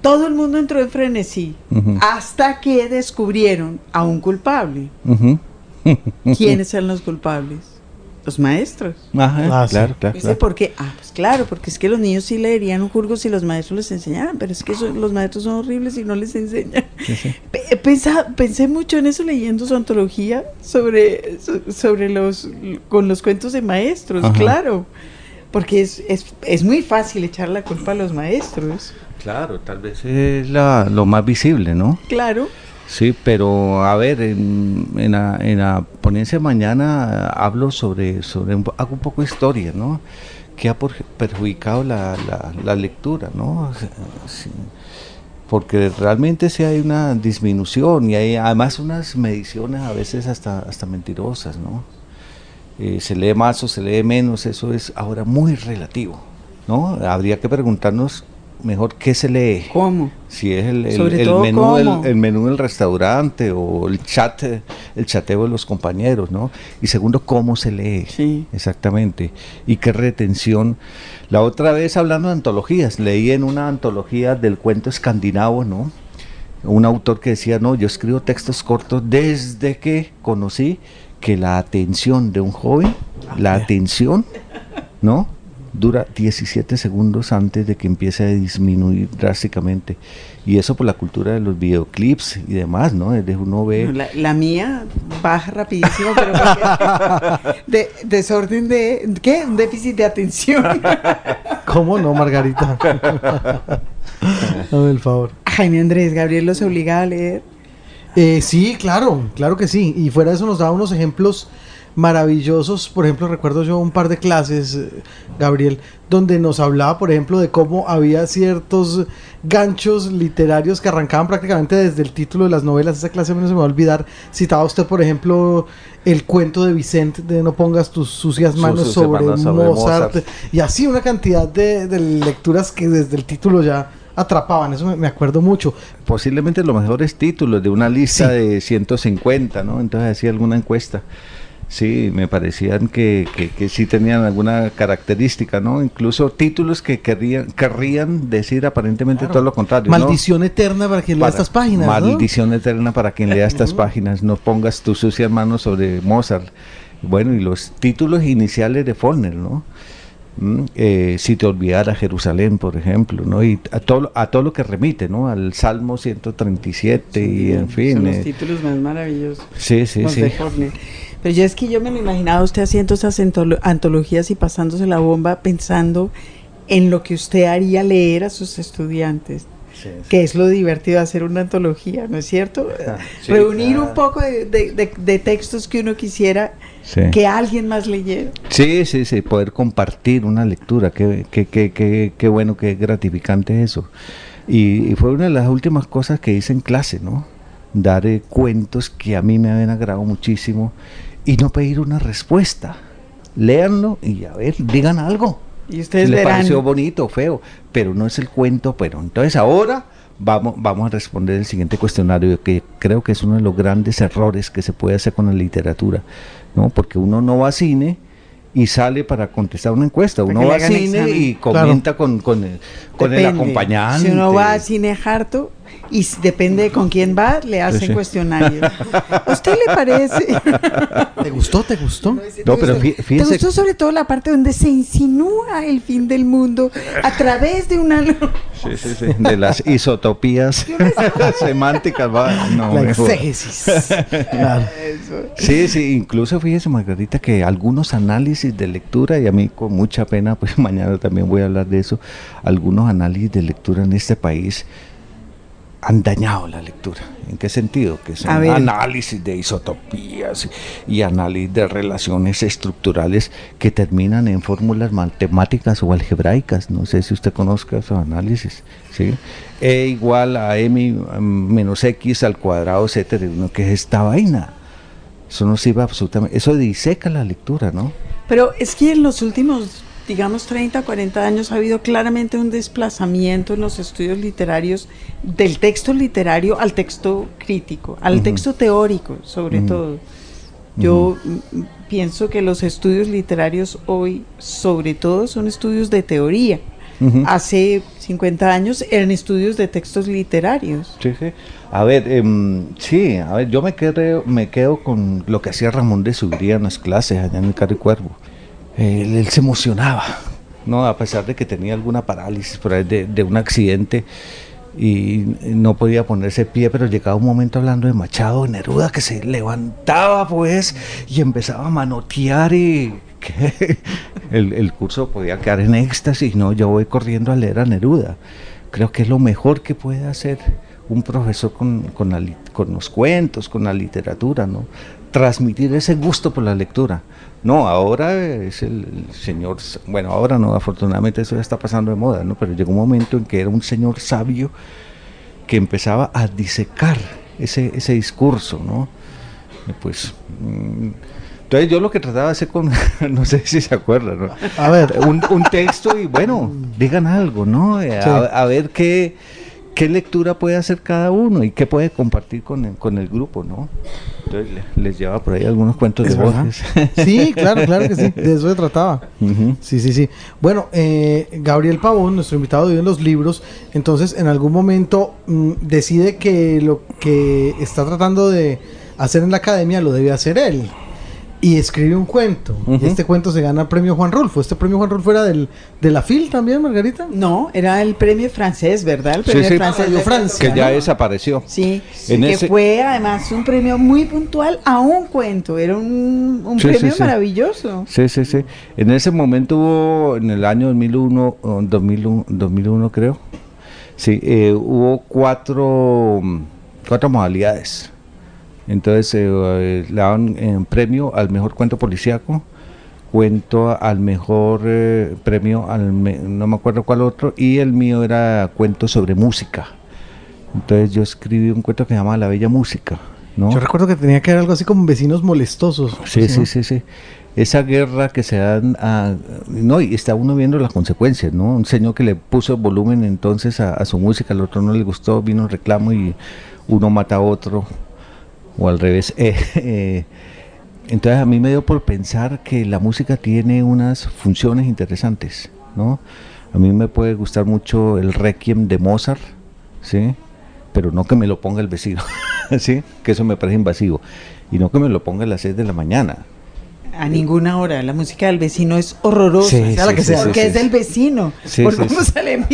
Speaker 2: Todo el mundo entró en frenesí hasta que descubrieron a un culpable. [laughs] ¿Quiénes eran los culpables? Los maestros.
Speaker 7: Ajá,
Speaker 1: Ah, sí.
Speaker 7: claro, claro,
Speaker 2: ¿Viste
Speaker 7: claro.
Speaker 2: por qué? Ah, pues claro, porque es que los niños sí leerían un jurgo si los maestros les enseñaran, pero es que eso- los maestros son horribles y no les enseñan.
Speaker 7: Sí, sí.
Speaker 2: Pe- pensa- pensé mucho en eso leyendo su antología sobre, so- sobre los con los cuentos de maestros,
Speaker 7: Ajá.
Speaker 2: claro. Porque es, es, es muy fácil echar la culpa a los maestros.
Speaker 7: Claro, tal vez es la- lo más visible, ¿no?
Speaker 2: Claro.
Speaker 7: Sí, pero a ver, en, en la, en la ponencia de mañana eh, hablo sobre, sobre un, hago un poco de historia, ¿no? Que ha perjudicado la, la, la lectura, ¿no? Porque realmente sí hay una disminución y hay además unas mediciones a veces hasta, hasta mentirosas, ¿no? Eh, se lee más o se lee menos, eso es ahora muy relativo, ¿no? Habría que preguntarnos mejor qué se lee.
Speaker 2: ¿Cómo?
Speaker 7: Si es el, menú del, el menú del restaurante o el chat, el chateo de los compañeros, ¿no? Y segundo, cómo se lee.
Speaker 2: Sí.
Speaker 7: Exactamente. Y qué retención. La otra vez hablando de antologías, leí en una antología del cuento escandinavo, ¿no? Un autor que decía, no, yo escribo textos cortos desde que conocí que la atención de un joven, la atención, ¿no? Dura 17 segundos antes de que empiece a disminuir drásticamente. Y eso por la cultura de los videoclips y demás, ¿no? Desde uno ve...
Speaker 2: La, la mía baja rapidísimo, pero porque- de, desorden de... ¿Qué? Un déficit de atención. [laughs]
Speaker 1: ¿Cómo no, Margarita? [laughs] Dame el favor.
Speaker 2: Jaime Andrés, Gabriel los obliga a leer.
Speaker 1: Eh, sí, claro, claro que sí. Y fuera de eso nos daba unos ejemplos maravillosos. Por ejemplo, recuerdo yo un par de clases, eh, Gabriel, donde nos hablaba, por ejemplo, de cómo había ciertos ganchos literarios que arrancaban prácticamente desde el título de las novelas. Esa clase no se me va a olvidar. Citaba usted, por ejemplo, el cuento de Vicente de No pongas tus sucias manos sobre, Mozart.
Speaker 7: Mozart.
Speaker 1: Y así una cantidad de, de lecturas que desde el título ya atrapaban. Eso me, me acuerdo mucho.
Speaker 7: posiblemente los mejores títulos de una lista
Speaker 1: Sí.
Speaker 7: de 150, ¿no? Entonces hacía alguna encuesta. Sí, me parecían que, que, que sí tenían alguna característica, ¿no? Incluso títulos que querrían, querrían decir aparentemente
Speaker 1: Claro.
Speaker 7: todo lo contrario. ¿no?
Speaker 1: Maldición eterna para quien lea estas páginas. ¿no?
Speaker 7: Maldición eterna para quien lea estas páginas. No pongas tus sucias manos sobre Mozart. Bueno, y los títulos iniciales de Faulkner, ¿no? Mm, eh, si te olvidara Jerusalén, por ejemplo, ¿no? Y a todo, a todo lo que remite, ¿no? Al Salmo 137 y en fin.
Speaker 2: Son los
Speaker 7: eh,
Speaker 2: títulos más maravillosos.
Speaker 7: sí, sí, sí.
Speaker 2: Pero yo es que yo me lo imaginaba usted haciendo esas antolo- antologías y pasándose la bomba pensando en lo que usted haría leer a sus estudiantes. Que es lo divertido hacer una antología, ¿no es cierto? [laughs]
Speaker 7: Sí,
Speaker 2: Reunir
Speaker 7: claro.
Speaker 2: un poco de, de- de- de textos que uno quisiera
Speaker 7: Sí.
Speaker 2: que alguien más leyera.
Speaker 7: Sí, sí, sí, poder compartir una lectura, qué, qué, qué, qué, qué bueno, qué gratificante eso. Y, y fue una de las últimas cosas que hice en clase, ¿no? Dar eh, cuentos que a mí me habían agradado muchísimo y no pedir una respuesta. Léanlo y a ver, digan algo.
Speaker 2: Y ustedes
Speaker 7: si les
Speaker 2: verán.
Speaker 7: pareció bonito feo, pero no es el cuento, pero entonces ahora vamos, vamos a responder el siguiente cuestionario, que creo que es uno de los grandes errores que se puede hacer con la literatura, ¿no? Porque uno no va a cine y sale para contestar una encuesta,
Speaker 2: Para
Speaker 7: uno va a cine
Speaker 2: examen.
Speaker 7: y comenta con, con el, con el
Speaker 2: Depende.
Speaker 7: acompañante.
Speaker 2: Si uno va a cine harto y depende de con quién va, le hacen
Speaker 7: sí.
Speaker 2: cuestionarios. [laughs] ¿A usted le parece?
Speaker 1: ¿Te gustó? ¿Te gustó?
Speaker 7: No, pero fí-
Speaker 2: ¿Te gustó sobre todo la parte donde se insinúa el fin del mundo a través de una...
Speaker 7: Sí, sí, sí, de las isotopías [laughs] semánticas, va, no,
Speaker 1: La
Speaker 7: mejor.
Speaker 1: exégesis. [laughs] Claro.
Speaker 7: Sí, sí, incluso fíjese Margarita que algunos análisis de lectura, y a mí con mucha pena, pues mañana también voy a hablar de eso, algunos análisis de lectura en este país han dañado la lectura. ¿En qué sentido? Que son análisis de isotopías y análisis de relaciones estructurales que terminan en fórmulas matemáticas o algebraicas. No sé si usted conozca esos análisis. ¿sí? E igual a m menos x al cuadrado, etcétera. ¿Qué es esta vaina? Eso no sirve absolutamente. Eso diseca la lectura, ¿no?
Speaker 2: Pero es que en los últimos, digamos, 30, 40 años ha habido claramente un desplazamiento en los estudios literarios del texto literario al texto crítico, al
Speaker 7: Ujú.
Speaker 2: texto teórico, sobre
Speaker 7: Ujú.
Speaker 2: todo. Yo mm, pienso que los estudios literarios hoy, sobre todo, son estudios de teoría. Hace 50 años eran estudios de textos literarios.
Speaker 7: Sí, sí. A ver, em, sí, a ver, yo me quedo, me quedo con lo que hacía Ramón de Subría en las clases allá en el Carro y Cuervo. Él, se emocionaba, ¿no? A pesar de que tenía alguna parálisis por ahí de, un accidente y no podía ponerse pie, pero llegaba un momento hablando de Machado, de Neruda, que se levantaba pues y empezaba a manotear y que [laughs] el, curso podía quedar en éxtasis, no, yo voy corriendo a leer a Neruda. Creo que es lo mejor que puede hacer un profesor con, con los cuentos, con la literatura, ¿no? Transmitir ese gusto por la lectura. No, ahora es el, señor, bueno, ahora no, afortunadamente eso ya está pasando de moda, ¿no? Pero llegó un momento en que era un señor sabio que empezaba a disecar ese, ese discurso, ¿no? Y pues, mm, entonces yo lo que trataba de hacer con, [laughs] no sé si se acuerdan, ¿no?
Speaker 1: A ver,
Speaker 7: un, un texto y bueno, digan algo, ¿no?
Speaker 1: Sí.
Speaker 7: A ver qué, qué lectura puede hacer cada uno y qué puede compartir con el, con el grupo, ¿no? Entonces le- les lleva por ahí algunos cuentos
Speaker 1: ¿Es
Speaker 7: de? Borges. [laughs]
Speaker 1: Sí, claro, claro que sí. De eso se trataba. Sí, sí, sí. Bueno, eh, Gabriel Pavón, nuestro invitado de en los libros, entonces en algún momento mm, decide que lo que está tratando de hacer en la academia lo debe hacer él. Y escribe un cuento. Y este cuento se gana el premio Juan Rulfo. ¿Este premio Juan Rulfo era del, de la FIL también, Margarita?
Speaker 2: No, era el premio francés, ¿verdad? El premio
Speaker 7: sí.
Speaker 2: francés de
Speaker 1: Francia,
Speaker 7: Que ya
Speaker 1: ¿no?
Speaker 7: desapareció.
Speaker 2: Sí,
Speaker 7: En
Speaker 2: que
Speaker 7: ese-
Speaker 2: fue además un premio muy puntual a un cuento. Era un, un
Speaker 7: Sí, sí,
Speaker 2: premio
Speaker 7: sí.
Speaker 2: maravilloso.
Speaker 7: Sí, sí, sí. En ese momento hubo, en el año 2001, o 2001, 2001 creo, sí, eh, hubo cuatro, cuatro modalidades. Entonces eh, le daban eh, premio al mejor cuento policíaco, cuento al mejor eh, premio, al me- no me acuerdo cuál otro, y el mío era cuento sobre música. Entonces yo escribí un cuento que se llama La Bella Música. ¿no?
Speaker 1: Yo recuerdo que tenía que haber algo así como vecinos molestosos.
Speaker 7: Sí,
Speaker 1: Pues,
Speaker 7: sí,
Speaker 1: ¿no?
Speaker 7: sí, sí. Esa guerra que se dan a... No, y está uno viendo las consecuencias, ¿no? Un señor que le puso volumen entonces a, a su música, al otro no le gustó, vino un reclamo y uno mata a otro, o al revés. [laughs] Eh, eh, entonces a mí me dio por pensar que la música tiene unas funciones interesantes, ¿no? A mí me puede gustar mucho el Requiem de Mozart, ¿sí? Pero no que me lo ponga el vecino, [laughs] ¿sí? Que eso me parece invasivo. Y no que me lo ponga a las 6 de la mañana.
Speaker 2: A ninguna hora. La música del vecino es horrorosa.
Speaker 7: Sí,
Speaker 1: sea la que sea.
Speaker 2: porque es del vecino. Por cómo
Speaker 7: sí.
Speaker 2: se le.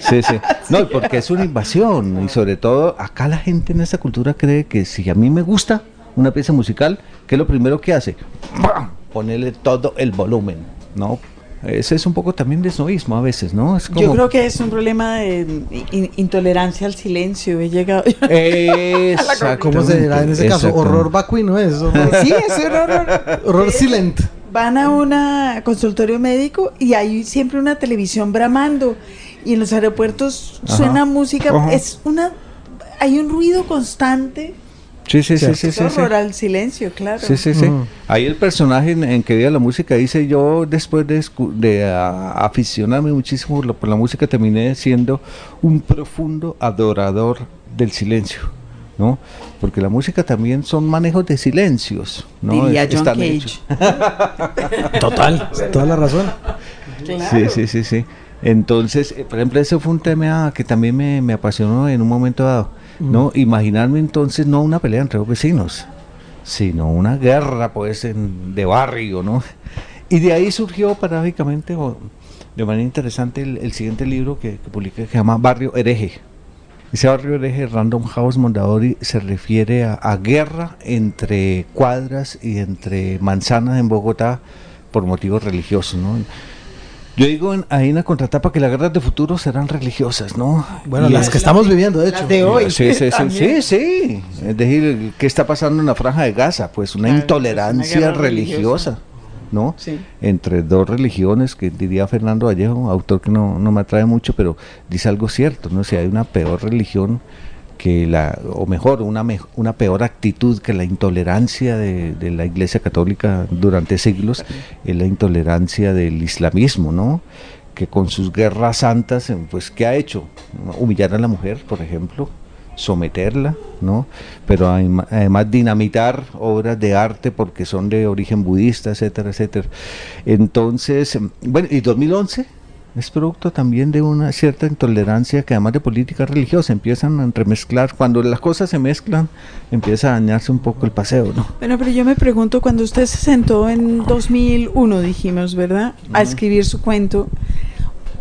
Speaker 7: Sí, sí. [laughs] No, porque es una invasión. Y sobre todo, acá la gente en esta cultura cree que si a mí me gusta una pieza musical, ¿qué es lo primero que hace? ¡Pam! Ponerle todo el volumen, ¿no? Ese es un poco también de snobismo a veces, ¿no? Es como...
Speaker 2: Yo creo que es un problema de in- intolerancia al silencio. He llegado.
Speaker 1: ¿Cómo se dirá en ese caso? Horror vacuino es. Horror,
Speaker 2: sí, es un horror.
Speaker 1: horror [laughs] silent.
Speaker 2: Van a un consultorio médico y hay siempre una televisión bramando. Y en los aeropuertos
Speaker 7: Ajá.
Speaker 2: suena música.
Speaker 7: Ajá.
Speaker 2: Es una. Hay un ruido constante.
Speaker 7: Sí, sí, sí, sí,
Speaker 2: Es
Speaker 7: sí, sí.
Speaker 2: horror al silencio, claro.
Speaker 7: Sí, sí, sí.
Speaker 1: Ujú.
Speaker 7: Ahí el personaje en, en que veía la música dice yo después de, aficionarme muchísimo por la, por la música terminé siendo un profundo adorador del silencio, ¿no? Porque la música también son manejos de silencios, ¿no?
Speaker 2: Diría
Speaker 7: Es-
Speaker 2: John
Speaker 7: están
Speaker 2: Cage.
Speaker 7: hechos. [laughs]
Speaker 1: Total. Toda la razón.
Speaker 7: Sí, sí, sí, sí. Entonces, eh, por ejemplo, ese fue un tema que también me, me apasionó en un momento dado, ¿no? Imaginarme entonces no una pelea entre dos vecinos, sino una guerra, pues, en- de barrio, ¿no? Y de ahí surgió paradójicamente, o de manera interesante, el, el siguiente libro que, que publiqué, que se llama Barrio Hereje. Ese barrio hereje, Random House Mondadori, se refiere a, a guerra entre cuadras y entre manzanas en Bogotá por motivos religiosos, ¿no? Yo digo en, ahí en la contratapa que las guerras de futuro serán religiosas, ¿no?
Speaker 1: Bueno,
Speaker 7: Y
Speaker 1: las
Speaker 7: es-
Speaker 1: que estamos viviendo, de hecho.
Speaker 2: Las de hoy.
Speaker 7: Sí, sí, sí, [laughs] sí, sí. Es decir, ¿qué está pasando en la franja de Gaza? Pues una
Speaker 2: Claro,
Speaker 7: intolerancia
Speaker 2: una
Speaker 7: religiosa. ¿no?
Speaker 2: Sí.
Speaker 7: Entre dos religiones, que diría Fernando Vallejo, autor que no, no me atrae mucho, pero dice algo cierto, ¿no? Si hay una peor religión que la, o mejor, una, una peor actitud que la intolerancia de, de la Iglesia Católica durante siglos, es la intolerancia del islamismo, ¿no? Que con sus guerras santas, pues, ¿qué ha hecho? Humillar a la mujer, por ejemplo, someterla, ¿no? Pero adem- además dinamitar obras de arte porque son de origen budista, etcétera, etcétera. Entonces, bueno, y 2011 es producto también de una cierta intolerancia que además de política religiosa empiezan a entremezclar, cuando las cosas se mezclan empieza a dañarse un poco el paseo, ¿no?
Speaker 2: Bueno, pero yo me pregunto, cuando usted se sentó en 2001, dijimos, ¿verdad? A escribir su cuento,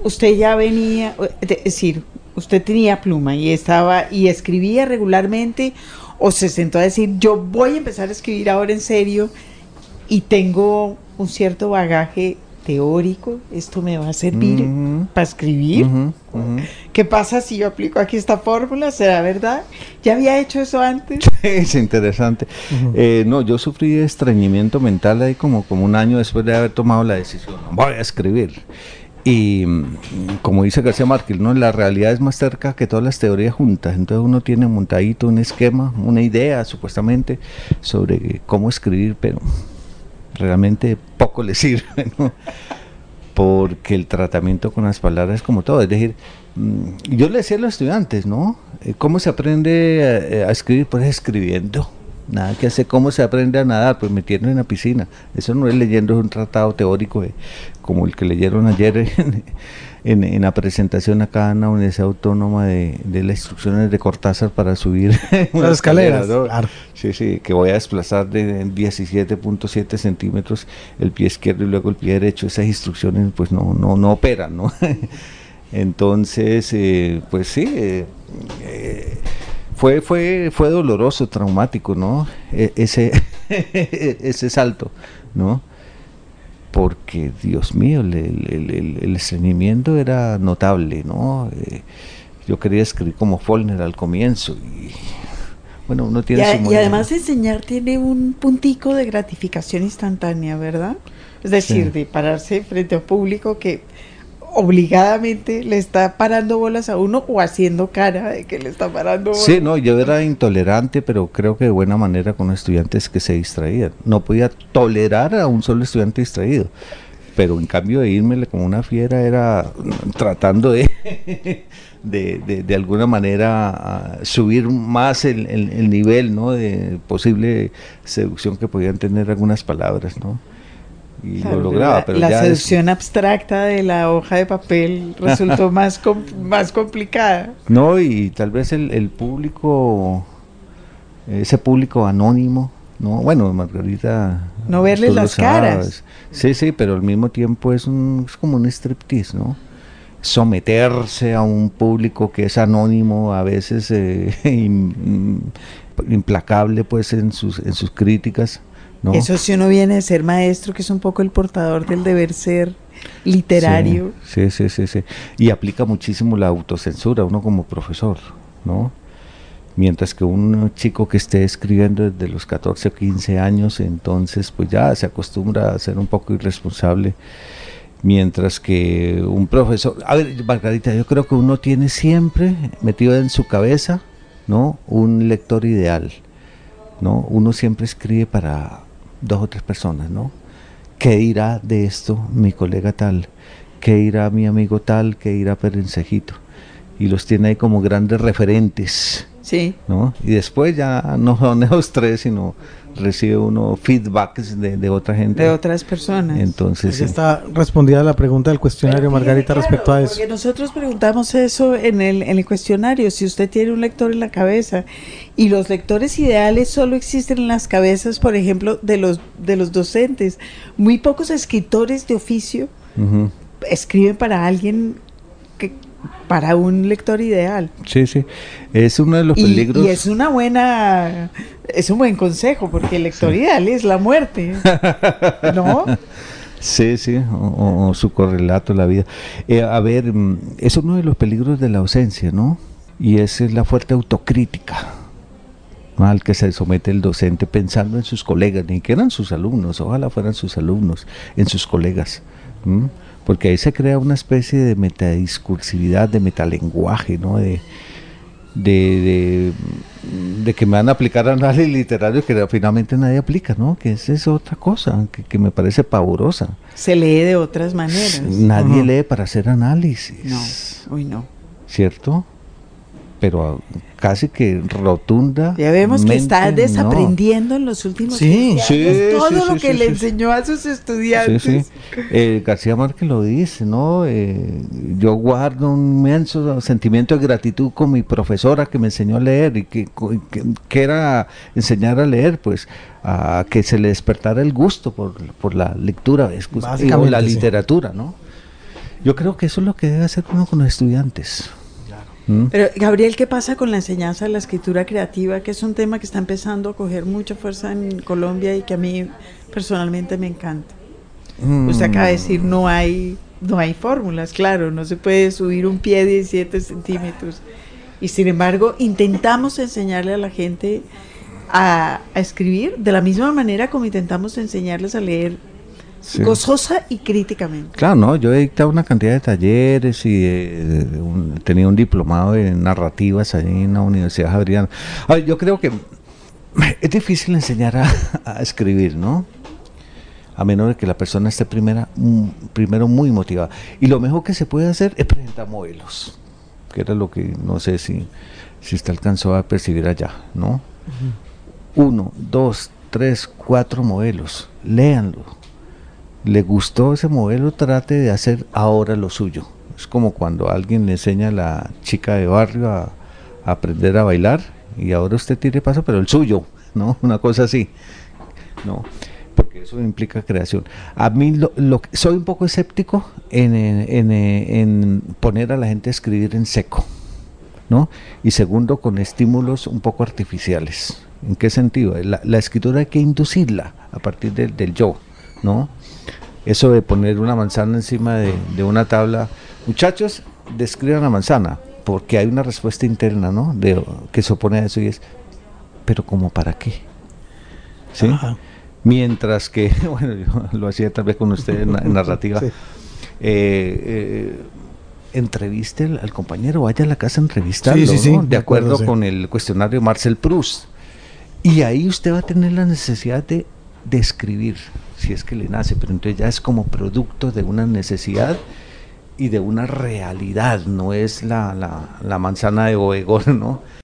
Speaker 2: usted ya venía, es decir, usted tenía pluma y estaba y escribía regularmente o se sentó a decir, yo voy a empezar a escribir ahora en serio y tengo un cierto bagaje teórico, esto me va a servir para escribir. ¿Qué pasa si yo aplico aquí esta fórmula? ¿Será verdad? ¿Ya había hecho eso antes? [laughs]
Speaker 7: Es interesante. Eh, no, yo sufrí estreñimiento mental ahí como, como un año después de haber tomado la decisión. Voy a escribir. Y mm, como dice García Márquez, ¿no? la realidad es más cerca que todas las teorías juntas. Entonces uno tiene montadito un esquema, una idea supuestamente sobre cómo escribir, pero realmente poco le sirve, porque el tratamiento con las palabras es como todo. Es decir, mm, yo le decía a los estudiantes, ¿no? Eh, ¿Cómo se aprende a, a escribir? Pues escribiendo. nada que hacer. ¿Cómo se aprende a nadar? Pues metiendo en la piscina. Eso no es leyendo un tratado teórico como el que leyeron ayer en, la presentación acá en la Universidad Autónoma de, las instrucciones de Cortázar para subir [laughs]
Speaker 1: las escaleras.
Speaker 7: Sí, sí, que voy a desplazar de 17.7 centímetros el pie izquierdo y luego el pie derecho. Esas instrucciones pues no, no, no operan, ¿no? [laughs] Entonces, eh, pues sí, eh, eh, fue, fue, fue doloroso, traumático, ¿no? E, ese, [laughs] ese salto, ¿no? Porque Dios mío, el, el, el, estreñimiento era notable, ¿no? Eh, yo quería escribir como Follner al comienzo y bueno, uno tiene
Speaker 2: y, su y además enseñar tiene un puntico de gratificación instantánea, ¿verdad? Es decir, de pararse frente a un público que obligadamente le está parando bolas a uno o haciendo cara de que le está parando bolas.
Speaker 7: Sí, no, yo era intolerante, pero creo que de buena manera con estudiantes que se distraían. No podía tolerar a un solo estudiante distraído. Pero en cambio de irme como una fiera era tratando de, [laughs] de, de, alguna manera subir más el, el, nivel ¿no? de posible seducción que podían tener algunas palabras. ¿no? Y lo lograba. La,
Speaker 2: pero la seducción abstracta de la hoja de papel [laughs] resultó más, más complicada.
Speaker 7: No, y tal vez el, el, público, ese público anónimo, no bueno, Margarita...
Speaker 2: No verle las caras.
Speaker 7: Sí, sí, pero al mismo tiempo es, un, es como un striptease, ¿no? someterse a un público que es anónimo, a veces eh, [laughs] implacable pues en sus, en sus críticas,
Speaker 2: eso si uno viene de ser maestro, que es un poco el portador del deber ser literario.
Speaker 7: Sí, sí, sí, sí. Y aplica muchísimo la autocensura, uno como profesor, ¿no? Mientras que un chico que esté escribiendo desde los 14 o 15 años, entonces pues ya se acostumbra a ser un poco irresponsable. Mientras que un profesor, a ver, Margarita, yo creo que uno tiene siempre metido en su cabeza, ¿no? Un lector ideal, ¿no? Uno siempre escribe para dos o tres personas, ¿no? ¿Qué dirá de esto mi colega tal? ¿Qué dirá mi amigo tal? ¿Qué dirá Perencejito? Y los tiene ahí como grandes referentes.
Speaker 2: Sí.
Speaker 7: ¿no? Y después ya no son [laughs] esos tres, sino recibe uno feedbacks de, otra gente.
Speaker 2: De otras personas.
Speaker 1: Entonces. Ya está respondida la pregunta del cuestionario, Margarita, respecto a eso.
Speaker 2: Porque nosotros preguntamos eso en el, en el cuestionario, si usted tiene un lector en la cabeza y los lectores ideales solo existen en las cabezas, por ejemplo, de los, de los docentes. Muy pocos escritores de oficio escriben para alguien que para un lector ideal.
Speaker 7: Sí, sí. Es uno de los peligros.
Speaker 2: Y es una buena, es un buen consejo, porque el lector ideal es la muerte. ¿No? [laughs]
Speaker 7: Sí, sí, o, su correlato, la vida. Eh, a ver, mm, es uno de los peligros de la ausencia, ¿no? Y esa es la fuerte autocrítica al que se somete el docente pensando en sus colegas, ni que eran sus alumnos, ojalá fueran sus alumnos, en sus colegas porque ahí se crea una especie de metadiscursividad, de metalenguaje, ¿no? De, de, de, que me van a aplicar análisis literario que finalmente nadie aplica, ¿no? Que esa es otra cosa que, me parece pavorosa.
Speaker 2: Se lee de otras maneras.
Speaker 7: Nadie lee para hacer análisis.
Speaker 2: No, uy no.
Speaker 7: ¿Cierto? Pero casi que rotunda.
Speaker 2: Ya vemos que está desaprendiendo en los últimos
Speaker 7: sí, sí,
Speaker 2: todo lo que le enseñó a sus estudiantes.
Speaker 7: Eh, García Márquez lo dice, ¿no? Eh, yo guardo un inmenso sentimiento de gratitud con mi profesora que me enseñó a leer y que, que, era enseñar a leer, pues a que se le despertara el gusto por, por la lectura o la literatura, ¿no? Yo creo que eso es lo que debe hacer uno con los estudiantes.
Speaker 2: Mm. Pero Gabriel, ¿qué pasa con la enseñanza de la escritura creativa? Que es un tema que está empezando a coger mucha fuerza en Colombia y que a mí personalmente me encanta. Mm. Usted acaba de decir, no hay, no hay fórmulas, claro, no se puede subir un pie 17 centímetros. Y sin embargo, intentamos enseñarle a la gente a, a escribir de la misma manera como intentamos enseñarles a leer gozosa y críticamente.
Speaker 7: Claro, no, yo he dictado una cantidad de talleres y eh, tenía un diplomado en narrativas allí en la Universidad Javeriana. yo creo que es difícil enseñar a, escribir, ¿no? A menos de que la persona esté primera, mm, primero muy motivada. Y lo mejor que se puede hacer es presentar modelos, que era lo que no sé si, si usted alcanzó a percibir allá, ¿no? uno, dos, tres, cuatro modelos. Léanlo. ¿Le gustó ese modelo? Trate de hacer ahora lo suyo. Es como cuando alguien le enseña a la chica de barrio a, aprender a bailar y ahora usted tiene paso, pero el suyo, ¿no? [laughs] Una cosa así. ¿no? Porque eso implica creación. A mí lo, lo- soy un poco escéptico en, en- en- poner a la gente a escribir en seco, ¿no? Y segundo, con estímulos un poco artificiales. ¿En qué sentido? La, escritura hay que inducirla a partir del yo, ¿no? Eso de poner una manzana encima de, de una tabla. Muchachos, describan la manzana, porque hay una respuesta interna, ¿no? De, que se opone a eso y es, pero ¿como para qué? ¿Sí?
Speaker 1: Ajá.
Speaker 7: Mientras que, [laughs] bueno, yo lo hacía tal vez con usted en, en [laughs] narrativa,
Speaker 1: Sí.
Speaker 7: eh, eh, entreviste al, al compañero, vaya a la casa a entrevistarlo,
Speaker 1: Sí, sí, sí,
Speaker 7: ¿no?
Speaker 1: de
Speaker 7: de acuerdo con el cuestionario Marcel Proust. Y ahí usted va a tener la necesidad de, de escribir, si es que le nace, pero entonces ya es como producto de una necesidad y de una realidad, no es la, la, la manzana de Obregón, ¿no?